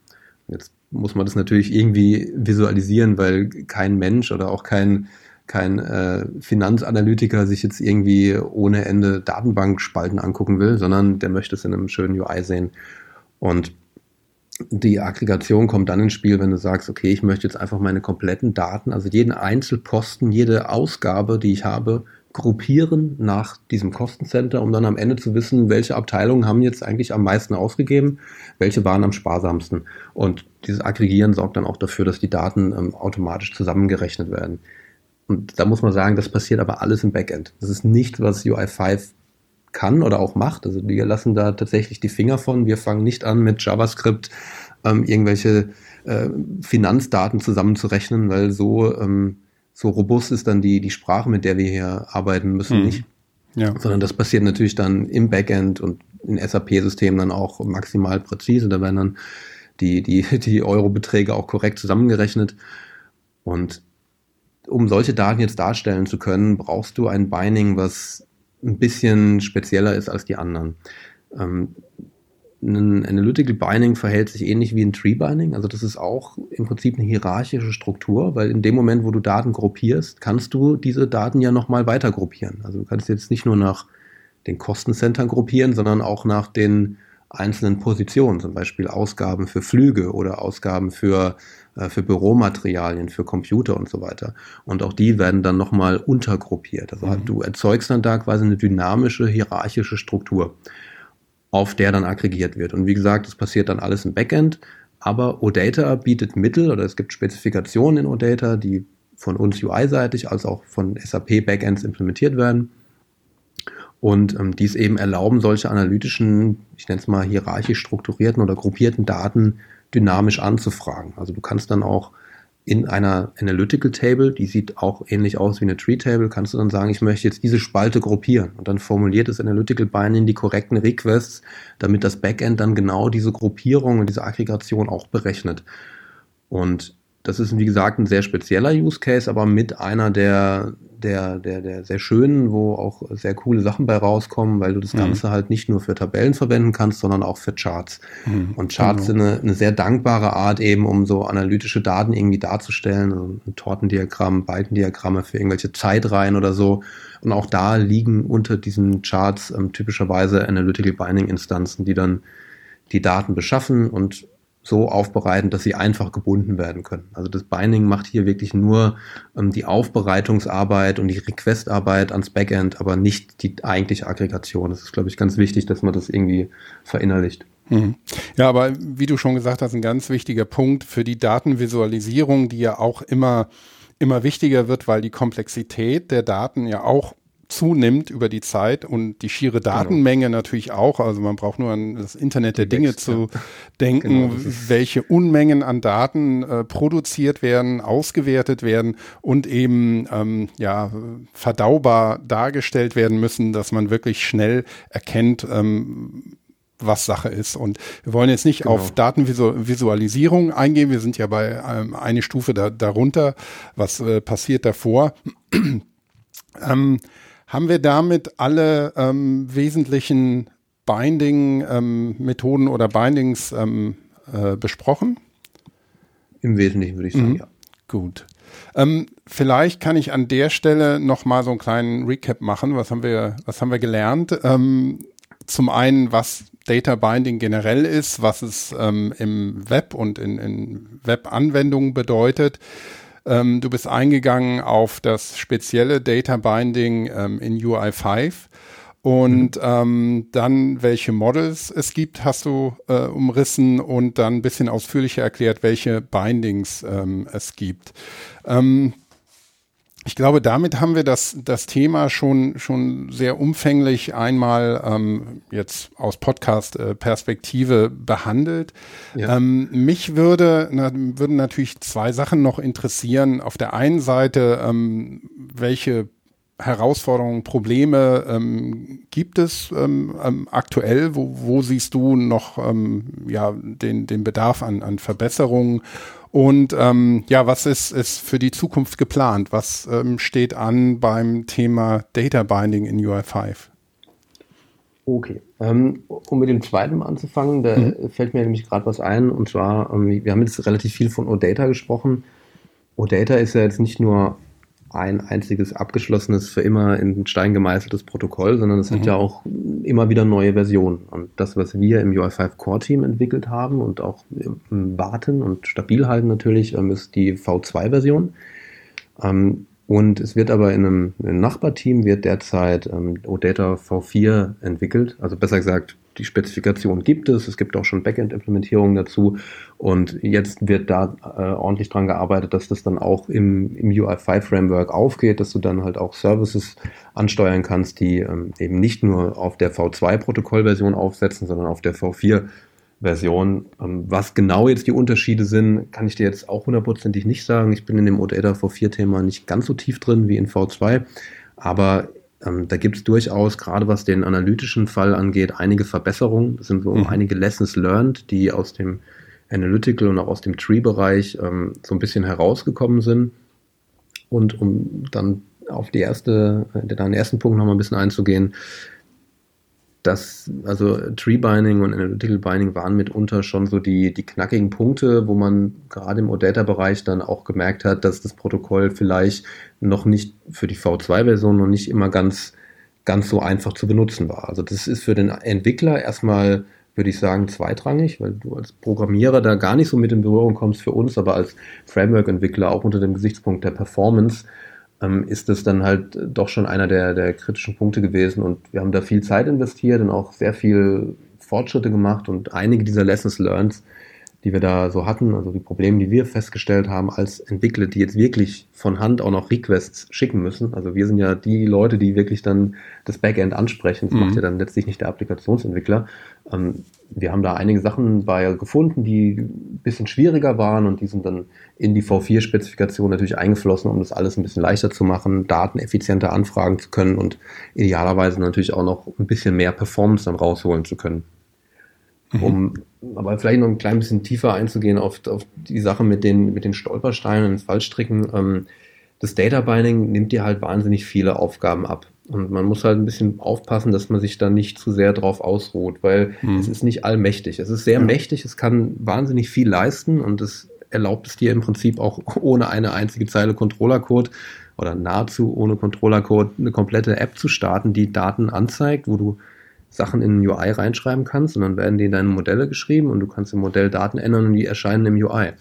Jetzt muss man das natürlich irgendwie visualisieren, weil kein Mensch oder auch kein, kein äh, Finanzanalytiker sich jetzt irgendwie ohne Ende Datenbankspalten angucken will, sondern der möchte es in einem schönen UI sehen. Und die Aggregation kommt dann ins Spiel, wenn du sagst, okay, ich möchte jetzt einfach meine kompletten Daten, also jeden Einzelposten, jede Ausgabe, die ich habe, gruppieren nach diesem Kostencenter, um dann am Ende zu wissen, welche Abteilungen haben jetzt eigentlich am meisten ausgegeben, welche waren am sparsamsten. Und dieses Aggregieren sorgt dann auch dafür, dass die Daten ähm, automatisch zusammengerechnet werden. Und da muss man sagen, das passiert aber alles im Backend. Das ist nicht, was UI5 kann oder auch macht. Also wir lassen da tatsächlich die Finger von. Wir fangen nicht an mit JavaScript ähm, irgendwelche äh, Finanzdaten zusammenzurechnen, weil so ähm, so robust ist dann die, die Sprache, mit der wir hier arbeiten müssen, mhm. nicht. Ja. Sondern das passiert natürlich dann im Backend und in SAP-Systemen dann auch maximal präzise. Da werden dann die, die, die Eurobeträge auch korrekt zusammengerechnet. Und um solche Daten jetzt darstellen zu können, brauchst du ein Binding, was ein bisschen spezieller ist als die anderen. Ähm, ein Analytical Binding verhält sich ähnlich wie ein Tree Binding. Also das ist auch im Prinzip eine hierarchische Struktur, weil in dem Moment, wo du Daten gruppierst, kannst du diese Daten ja nochmal weiter gruppieren. Also du kannst jetzt nicht nur nach den Kostencentern gruppieren, sondern auch nach den einzelnen Positionen, zum Beispiel Ausgaben für Flüge oder Ausgaben für, äh, für Büromaterialien, für Computer und so weiter. Und auch die werden dann nochmal untergruppiert. Also mhm. du erzeugst dann da quasi eine dynamische, hierarchische Struktur auf der dann aggregiert wird. Und wie gesagt, das passiert dann alles im Backend, aber OData bietet Mittel oder es gibt Spezifikationen in OData, die von uns UI-seitig als auch von SAP Backends implementiert werden und ähm, dies eben erlauben, solche analytischen, ich nenne es mal hierarchisch strukturierten oder gruppierten Daten dynamisch anzufragen. Also du kannst dann auch in einer Analytical Table, die sieht auch ähnlich aus wie eine Tree Table, kannst du dann sagen, ich möchte jetzt diese Spalte gruppieren und dann formuliert das Analytical Binding die korrekten Requests, damit das Backend dann genau diese Gruppierung und diese Aggregation auch berechnet. Und das ist, wie gesagt, ein sehr spezieller Use Case, aber mit einer der, der, der, der sehr schönen, wo auch sehr coole Sachen bei rauskommen, weil du das mhm. Ganze halt nicht nur für Tabellen verwenden kannst, sondern auch für Charts. Mhm. Und Charts genau. sind eine, eine, sehr dankbare Art eben, um so analytische Daten irgendwie darzustellen, also ein Tortendiagramm, Balkendiagramme für irgendwelche Zeitreihen oder so. Und auch da liegen unter diesen Charts ähm, typischerweise Analytical Binding Instanzen, die dann die Daten beschaffen und so aufbereiten, dass sie einfach gebunden werden können. Also das Binding macht hier wirklich nur ähm, die Aufbereitungsarbeit und die Requestarbeit ans Backend, aber nicht die eigentliche Aggregation. Das ist, glaube ich, ganz wichtig, dass man das irgendwie verinnerlicht.
Mhm. Ja, aber wie du schon gesagt hast, ein ganz wichtiger Punkt für die Datenvisualisierung, die ja auch immer, immer wichtiger wird, weil die Komplexität der Daten ja auch zunimmt über die Zeit und die schiere genau. Datenmenge genau. natürlich auch. Also man braucht nur an das Internet der Dinge Wächst, zu ja. denken, genau, welche Unmengen an Daten äh, produziert werden, ausgewertet werden und eben ähm, ja verdaubar dargestellt werden müssen, dass man wirklich schnell erkennt, ähm, was Sache ist. Und wir wollen jetzt nicht genau. auf Datenvisualisierung eingehen. Wir sind ja bei ähm, eine Stufe da, darunter. Was äh, passiert davor? ähm, haben wir damit alle ähm, wesentlichen Binding-Methoden ähm, oder Bindings ähm, äh, besprochen?
Im Wesentlichen würde ich sagen, mhm. ja.
Gut. Ähm, vielleicht kann ich an der Stelle noch mal so einen kleinen Recap machen. Was haben wir, was haben wir gelernt? Ähm, zum einen, was Data Binding generell ist, was es ähm, im Web und in, in Web-Anwendungen bedeutet. Ähm, du bist eingegangen auf das spezielle Data Binding ähm, in UI5 und mhm. ähm, dann welche Models es gibt, hast du äh, umrissen und dann ein bisschen ausführlicher erklärt, welche Bindings ähm, es gibt. Ich glaube, damit haben wir das, das Thema schon, schon sehr umfänglich einmal ähm, jetzt aus Podcast-Perspektive behandelt. Ja. Ähm, mich würde, na, würden natürlich zwei Sachen noch interessieren. Auf der einen Seite, ähm, welche Herausforderungen, Probleme ähm, gibt es ähm, ähm, aktuell? Wo, wo siehst du noch ähm, ja, den, den Bedarf an, an Verbesserungen? Und ähm, ja, was ist, ist für die Zukunft geplant? Was ähm, steht an beim Thema Data Binding in UI5?
Okay, ähm, um mit dem zweiten anzufangen, da mhm. fällt mir nämlich gerade was ein. Und zwar, ähm, wir haben jetzt relativ viel von OData gesprochen. OData ist ja jetzt nicht nur ein einziges abgeschlossenes, für immer in Stein gemeißeltes Protokoll, sondern es mhm. hat ja auch immer wieder neue Versionen. Und das, was wir im UI5 Core Team entwickelt haben und auch warten und stabil halten natürlich, ähm, ist die V2-Version. Ähm, und es wird aber in einem, in einem Nachbarteam wird derzeit ähm, OData V4 entwickelt. Also besser gesagt, die Spezifikation gibt es. Es gibt auch schon Backend-Implementierungen dazu. Und jetzt wird da äh, ordentlich dran gearbeitet, dass das dann auch im, im UI5-Framework aufgeht, dass du dann halt auch Services ansteuern kannst, die ähm, eben nicht nur auf der V2-Protokollversion aufsetzen, sondern auf der V4 Version. Ähm, was genau jetzt die Unterschiede sind, kann ich dir jetzt auch hundertprozentig nicht sagen. Ich bin in dem OData V4-Thema nicht ganz so tief drin wie in V2, aber ähm, da gibt es durchaus, gerade was den analytischen Fall angeht, einige Verbesserungen. Das sind so mhm. einige Lessons learned, die aus dem Analytical und auch aus dem Tree-Bereich ähm, so ein bisschen herausgekommen sind. Und um dann auf die erste, äh, den ersten Punkt nochmal ein bisschen einzugehen, das, also Tree Binding und Analytical Binding waren mitunter schon so die, die knackigen Punkte, wo man gerade im OData-Bereich dann auch gemerkt hat, dass das Protokoll vielleicht noch nicht für die V2-Version noch nicht immer ganz, ganz so einfach zu benutzen war. Also das ist für den Entwickler erstmal, würde ich sagen, zweitrangig, weil du als Programmierer da gar nicht so mit in Berührung kommst für uns, aber als Framework-Entwickler auch unter dem Gesichtspunkt der Performance ist es dann halt doch schon einer der, der kritischen Punkte gewesen. Und wir haben da viel Zeit investiert und auch sehr viel Fortschritte gemacht und einige dieser Lessons learned die wir da so hatten, also die Probleme, die wir festgestellt haben als Entwickler, die jetzt wirklich von Hand auch noch Requests schicken müssen. Also wir sind ja die Leute, die wirklich dann das Backend ansprechen. Das mhm. macht ja dann letztlich nicht der Applikationsentwickler. Ähm, wir haben da einige Sachen bei gefunden, die ein bisschen schwieriger waren und die sind dann in die V4-Spezifikation natürlich eingeflossen, um das alles ein bisschen leichter zu machen, Daten effizienter anfragen zu können und idealerweise natürlich auch noch ein bisschen mehr Performance dann rausholen zu können. Mhm. Um aber vielleicht noch ein klein bisschen tiefer einzugehen auf, auf die Sache mit den, mit den Stolpersteinen und Fallstricken. Ähm, das Data Binding nimmt dir halt wahnsinnig viele Aufgaben ab. Und man muss halt ein bisschen aufpassen, dass man sich da nicht zu sehr drauf ausruht, weil mhm. es ist nicht allmächtig. Es ist sehr ja. mächtig, es kann wahnsinnig viel leisten und es erlaubt es dir im Prinzip auch ohne eine einzige Zeile Controller-Code oder nahezu ohne Controller-Code eine komplette App zu starten, die Daten anzeigt, wo du Sachen in ein UI reinschreiben kannst und dann werden die in deine Modelle geschrieben und du kannst im Modell Daten ändern und die erscheinen im UI.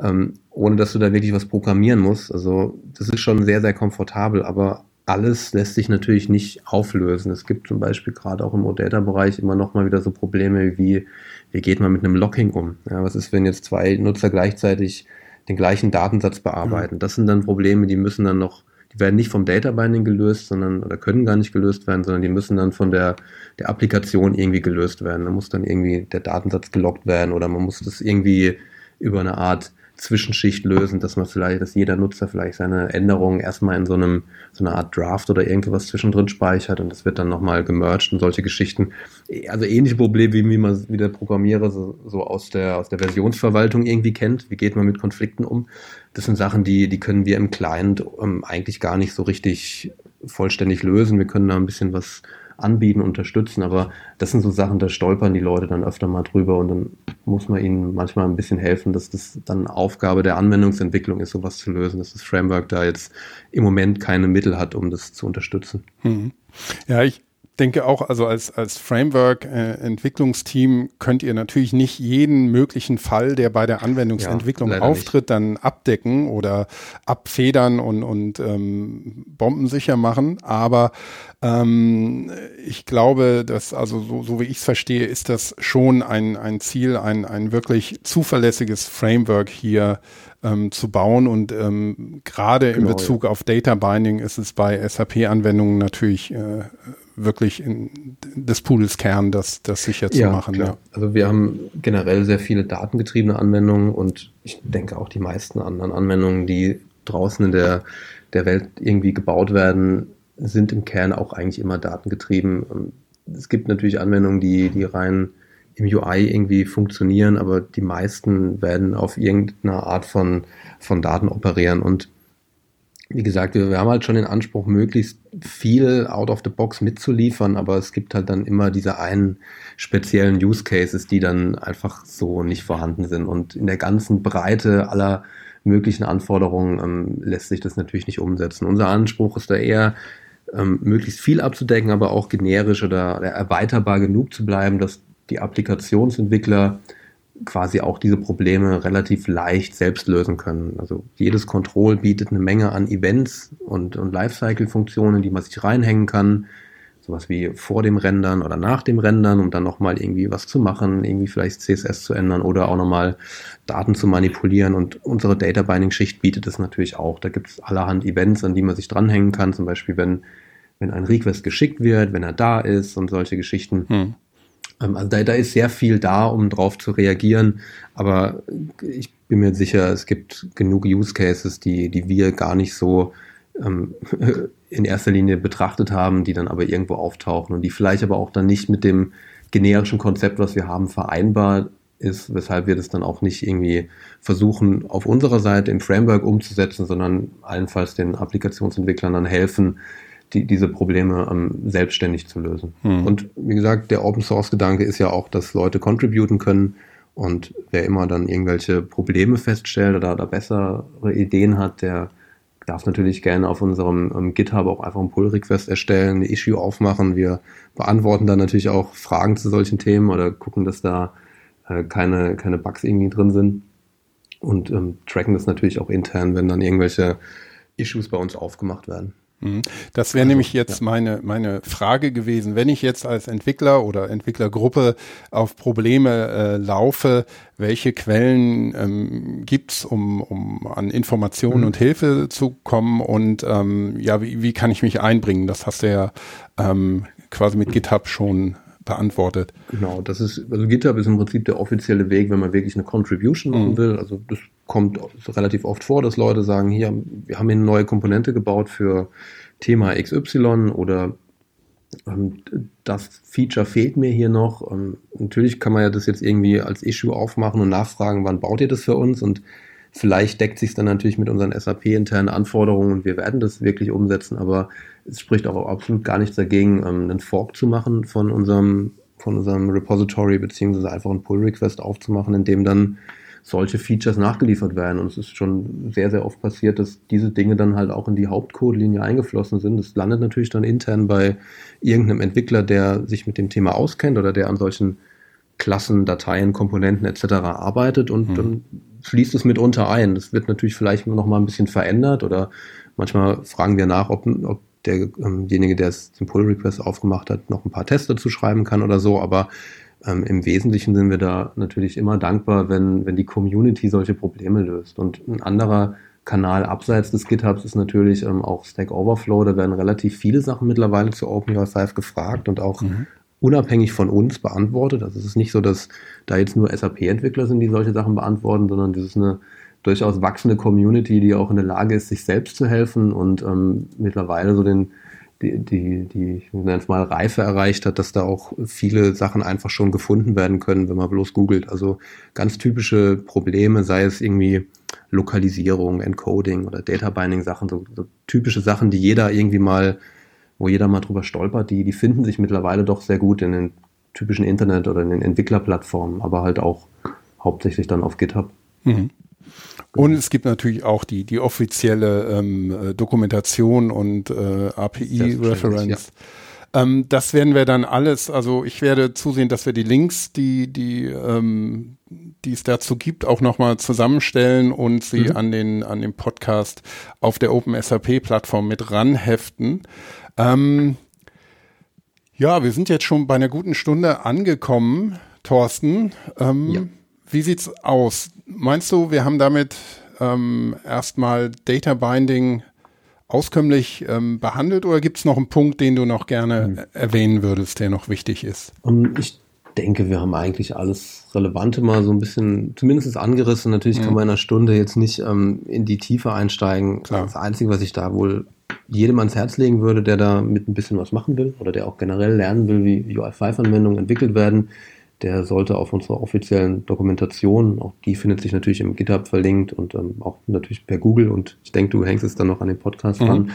Ähm, ohne dass du da wirklich was programmieren musst. Also das ist schon sehr, sehr komfortabel, aber alles lässt sich natürlich nicht auflösen. Es gibt zum Beispiel gerade auch im OData-Bereich immer noch mal wieder so Probleme wie, wie geht man mit einem Locking um? Ja, was ist, wenn jetzt zwei Nutzer gleichzeitig den gleichen Datensatz bearbeiten? Das sind dann Probleme, die müssen dann noch die werden nicht vom Data Binding gelöst, sondern oder können gar nicht gelöst werden, sondern die müssen dann von der, der Applikation irgendwie gelöst werden. Da muss dann irgendwie der Datensatz gelockt werden oder man muss das irgendwie über eine Art Zwischenschicht lösen, dass man vielleicht, dass jeder Nutzer vielleicht seine Änderungen erstmal in so einem, so einer Art Draft oder irgendwas zwischendrin speichert und das wird dann nochmal gemerged und solche Geschichten. Also ähnliche Probleme, wie, wie man, wie der Programmierer so, so aus der, aus der Versionsverwaltung irgendwie kennt. Wie geht man mit Konflikten um? Das sind Sachen, die, die können wir im Client ähm, eigentlich gar nicht so richtig vollständig lösen. Wir können da ein bisschen was anbieten, unterstützen. Aber das sind so Sachen, da stolpern die Leute dann öfter mal drüber und dann muss man ihnen manchmal ein bisschen helfen, dass das dann Aufgabe der Anwendungsentwicklung ist, sowas zu lösen, dass das Framework da jetzt im Moment keine Mittel hat, um das zu unterstützen.
Hm. Ja, ich denke auch, also als, als Framework-Entwicklungsteam äh, könnt ihr natürlich nicht jeden möglichen Fall, der bei der Anwendungsentwicklung ja, auftritt, nicht. dann abdecken oder abfedern und, und ähm, bombensicher machen. Aber ähm, ich glaube, dass, also so, so wie ich es verstehe, ist das schon ein, ein Ziel, ein, ein wirklich zuverlässiges Framework hier ähm, zu bauen. Und ähm, gerade genau, in Bezug ja. auf Data Binding ist es bei SAP-Anwendungen natürlich äh, wirklich in des Pudels Kern, das, das sicher zu ja, machen.
Ja. Also wir haben generell sehr viele datengetriebene Anwendungen und ich denke auch die meisten anderen Anwendungen, die draußen in der, der Welt irgendwie gebaut werden, sind im Kern auch eigentlich immer datengetrieben. Es gibt natürlich Anwendungen, die, die rein im UI irgendwie funktionieren, aber die meisten werden auf irgendeiner Art von, von Daten operieren. Und wie gesagt, wir, wir, haben halt schon den Anspruch, möglichst viel out of the box mitzuliefern, aber es gibt halt dann immer diese einen speziellen Use Cases, die dann einfach so nicht vorhanden sind. Und in der ganzen Breite aller möglichen Anforderungen ähm, lässt sich das natürlich nicht umsetzen. Unser Anspruch ist da eher, ähm, möglichst viel abzudecken, aber auch generisch oder, oder erweiterbar genug zu bleiben, dass die Applikationsentwickler quasi auch diese Probleme relativ leicht selbst lösen können. Also jedes Control bietet eine Menge an Events und, und Lifecycle-Funktionen, die man sich reinhängen kann. Sowas wie vor dem Rendern oder nach dem Rendern, um dann nochmal irgendwie was zu machen, irgendwie vielleicht CSS zu ändern oder auch nochmal Daten zu manipulieren. Und unsere Data Binding-Schicht bietet es natürlich auch. Da gibt es allerhand Events, an die man sich dranhängen kann. Zum Beispiel, wenn, wenn ein Request geschickt wird, wenn er da ist und solche Geschichten. Hm. Ähm, also da, da ist sehr viel da, um drauf zu reagieren. Aber ich bin mir sicher, es gibt genug Use Cases, die, die wir gar nicht so ähm, in erster Linie betrachtet haben, die dann aber irgendwo auftauchen und die vielleicht aber auch dann nicht mit dem generischen Konzept, was wir haben, vereinbar ist, weshalb wir das dann auch nicht irgendwie versuchen, auf unserer Seite im Framework umzusetzen, sondern allenfalls den Applikationsentwicklern dann helfen, die, diese Probleme ähm, selbstständig zu lösen. Hm. Und wie gesagt, der Open Source Gedanke ist ja auch, dass Leute contributen können und wer immer dann irgendwelche Probleme feststellt oder, oder bessere Ideen hat, der darf natürlich gerne auf unserem ähm, GitHub auch einfach einen Pull-Request erstellen, eine Issue aufmachen. Wir beantworten dann natürlich auch Fragen zu solchen Themen oder gucken, dass da äh, keine, keine Bugs irgendwie drin sind und ähm, tracken das natürlich auch intern, wenn dann irgendwelche Issues bei uns aufgemacht werden.
Mhm. Das wäre also, nämlich jetzt ja. meine, meine Frage gewesen. Wenn ich jetzt als Entwickler oder Entwicklergruppe auf Probleme äh, laufe, welche Quellen ähm, gibt's, um, um an Informationen mhm. und Hilfe zu kommen und ähm, ja, wie, wie kann ich mich einbringen? Das hast du ja ähm, quasi mit GitHub schon beantwortet.
Genau, das ist, also GitHub ist im Prinzip der offizielle Weg, wenn man wirklich eine Contribution machen mhm. will. Also das kommt relativ oft vor, dass Leute sagen, hier, wir haben hier eine neue Komponente gebaut für Thema XY oder ähm, das Feature fehlt mir hier noch. Ähm, natürlich kann man ja das jetzt irgendwie als Issue aufmachen und nachfragen, wann baut ihr das für uns? Und vielleicht deckt sich dann natürlich mit unseren SAP-internen Anforderungen und wir werden das wirklich umsetzen, aber es spricht auch absolut gar nichts dagegen, ähm, einen Fork zu machen von unserem, von unserem Repository, beziehungsweise einfach einen Pull-Request aufzumachen, in dem dann solche Features nachgeliefert werden. Und es ist schon sehr, sehr oft passiert, dass diese Dinge dann halt auch in die Hauptcodelinie eingeflossen sind. Das landet natürlich dann intern bei irgendeinem Entwickler, der sich mit dem Thema auskennt oder der an solchen Klassen, Dateien, Komponenten etc. arbeitet und mhm. dann fließt es mitunter ein. Das wird natürlich vielleicht noch mal ein bisschen verändert oder manchmal fragen wir nach, ob, ob derjenige, ähm der den Pull Request aufgemacht hat, noch ein paar Tests dazu schreiben kann oder so. Aber ähm, im Wesentlichen sind wir da natürlich immer dankbar, wenn, wenn die Community solche Probleme löst. Und ein anderer Kanal abseits des GitHubs ist natürlich ähm, auch Stack Overflow. Da werden relativ viele Sachen mittlerweile zu OpenUI 5 gefragt und auch mhm. unabhängig von uns beantwortet. Also es ist nicht so, dass da jetzt nur SAP-Entwickler sind, die solche Sachen beantworten, sondern das ist eine durchaus wachsende Community, die auch in der Lage ist, sich selbst zu helfen und ähm, mittlerweile so den die, die, die ich nenne es mal Reife erreicht hat, dass da auch viele Sachen einfach schon gefunden werden können, wenn man bloß googelt. Also ganz typische Probleme, sei es irgendwie Lokalisierung, Encoding oder Data Binding Sachen, so, so typische Sachen, die jeder irgendwie mal, wo jeder mal drüber stolpert, die, die finden sich mittlerweile doch sehr gut in den typischen Internet oder in den Entwicklerplattformen, aber halt auch hauptsächlich dann auf GitHub. Mhm.
Und es gibt natürlich auch die, die offizielle ähm, äh, Dokumentation und äh, API-Reference. Ja. Ähm, das werden wir dann alles, also ich werde zusehen, dass wir die Links, die, die, ähm, die es dazu gibt, auch nochmal zusammenstellen und sie mhm. an den, an den Podcast auf der OpenSAP-Plattform mit ranheften. Ähm, ja, wir sind jetzt schon bei einer guten Stunde angekommen, Thorsten. Ähm, ja. Wie sieht's aus? Meinst du, wir haben damit ähm, erstmal Data Binding auskömmlich ähm, behandelt oder gibt es noch einen Punkt, den du noch gerne mhm. erwähnen würdest, der noch wichtig ist?
Ähm, ich denke, wir haben eigentlich alles Relevante mal so ein bisschen zumindest angerissen. Natürlich mhm. kann man in einer Stunde jetzt nicht ähm, in die Tiefe einsteigen. Klar. Das Einzige, was ich da wohl jedem ans Herz legen würde, der da mit ein bisschen was machen will oder der auch generell lernen will, wie UI5-Anwendungen entwickelt werden, der sollte auf unserer offiziellen Dokumentation, auch die findet sich natürlich im GitHub verlinkt und ähm, auch natürlich per Google und ich denke, du hängst es dann noch an den Podcast mhm. dran.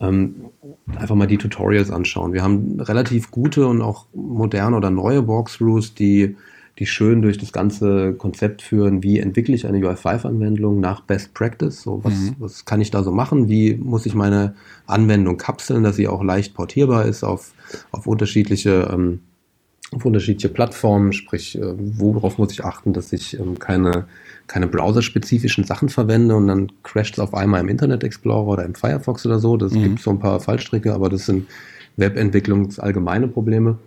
Ähm, einfach mal die Tutorials anschauen. Wir haben relativ gute und auch moderne oder neue Walkthroughs, die, die schön durch das ganze Konzept führen, wie entwickle ich eine UI5-Anwendung nach Best Practice. So, was, mhm. was kann ich da so machen? Wie muss ich meine Anwendung kapseln, dass sie auch leicht portierbar ist auf, auf unterschiedliche ähm, auf unterschiedliche Plattformen, sprich, äh, worauf muss ich achten, dass ich ähm, keine, keine browserspezifischen Sachen verwende und dann crasht es auf einmal im Internet Explorer oder im Firefox oder so. Das mhm. gibt so ein paar Fallstricke, aber das sind Webentwicklungsallgemeine Probleme.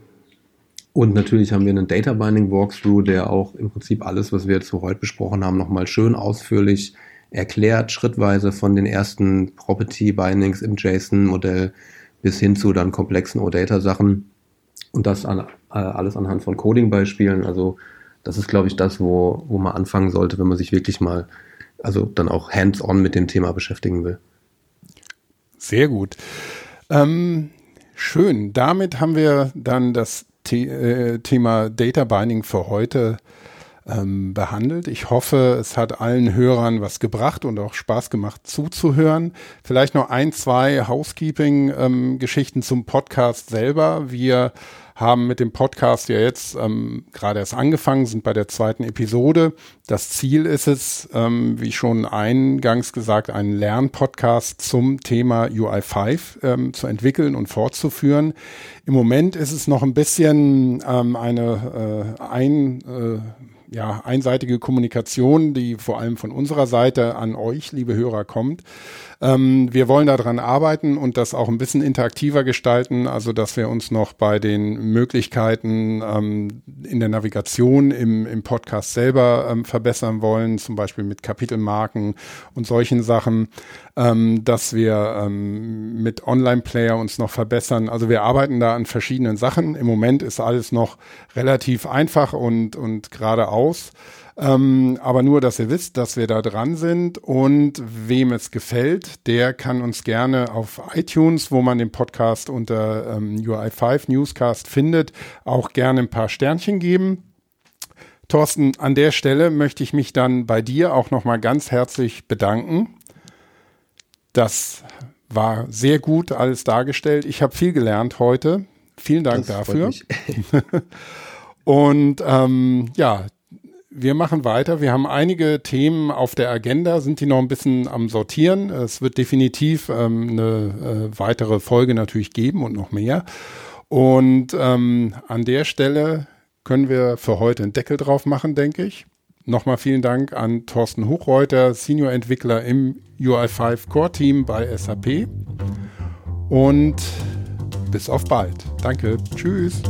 Und natürlich haben wir einen Data Binding Walkthrough, der auch im Prinzip alles, was wir jetzt so heute besprochen haben, nochmal schön ausführlich erklärt, schrittweise von den ersten Property Bindings im JSON-Modell bis hin zu dann komplexen OData-Sachen und das an, äh, alles anhand von Coding-Beispielen. Also das ist, glaube ich, das, wo, wo man anfangen sollte, wenn man sich wirklich mal, also dann auch hands-on mit dem Thema beschäftigen will.
Sehr gut. Ähm, schön. Damit haben wir dann das The äh, Thema Data Binding für heute ähm, behandelt. Ich hoffe, es hat allen Hörern was gebracht und auch Spaß gemacht zuzuhören. Vielleicht noch ein, zwei Housekeeping-Geschichten ähm, zum Podcast selber. Wir haben mit dem Podcast ja jetzt ähm, gerade erst angefangen, sind bei der zweiten Episode. Das Ziel ist es, ähm, wie schon eingangs gesagt, einen Lernpodcast zum Thema UI5 ähm, zu entwickeln und fortzuführen. Im Moment ist es noch ein bisschen ähm, eine äh, ein äh, ja, einseitige Kommunikation, die vor allem von unserer Seite an euch, liebe Hörer, kommt. Ähm, wir wollen daran arbeiten und das auch ein bisschen interaktiver gestalten, also dass wir uns noch bei den Möglichkeiten ähm, in der Navigation im, im Podcast selber ähm, verbessern wollen, zum Beispiel mit Kapitelmarken und solchen Sachen, ähm, dass wir ähm, mit Online-Player uns noch verbessern. Also wir arbeiten da an verschiedenen Sachen. Im Moment ist alles noch relativ einfach und, und geradeaus. Ähm, aber nur, dass ihr wisst, dass wir da dran sind und wem es gefällt, der kann uns gerne auf iTunes, wo man den Podcast unter ähm, UI5 Newscast findet, auch gerne ein paar Sternchen geben. Thorsten, an der Stelle möchte ich mich dann bei dir auch nochmal ganz herzlich bedanken. Das war sehr gut alles dargestellt. Ich habe viel gelernt heute. Vielen Dank das dafür. Und ähm, ja, wir machen weiter. Wir haben einige Themen auf der Agenda, sind die noch ein bisschen am Sortieren. Es wird definitiv ähm, eine äh, weitere Folge natürlich geben und noch mehr. Und ähm, an der Stelle können wir für heute einen Deckel drauf machen, denke ich. Nochmal vielen Dank an Thorsten Hochreuter, Senior-Entwickler im UI5 Core-Team bei SAP. Und bis auf bald. Danke. Tschüss.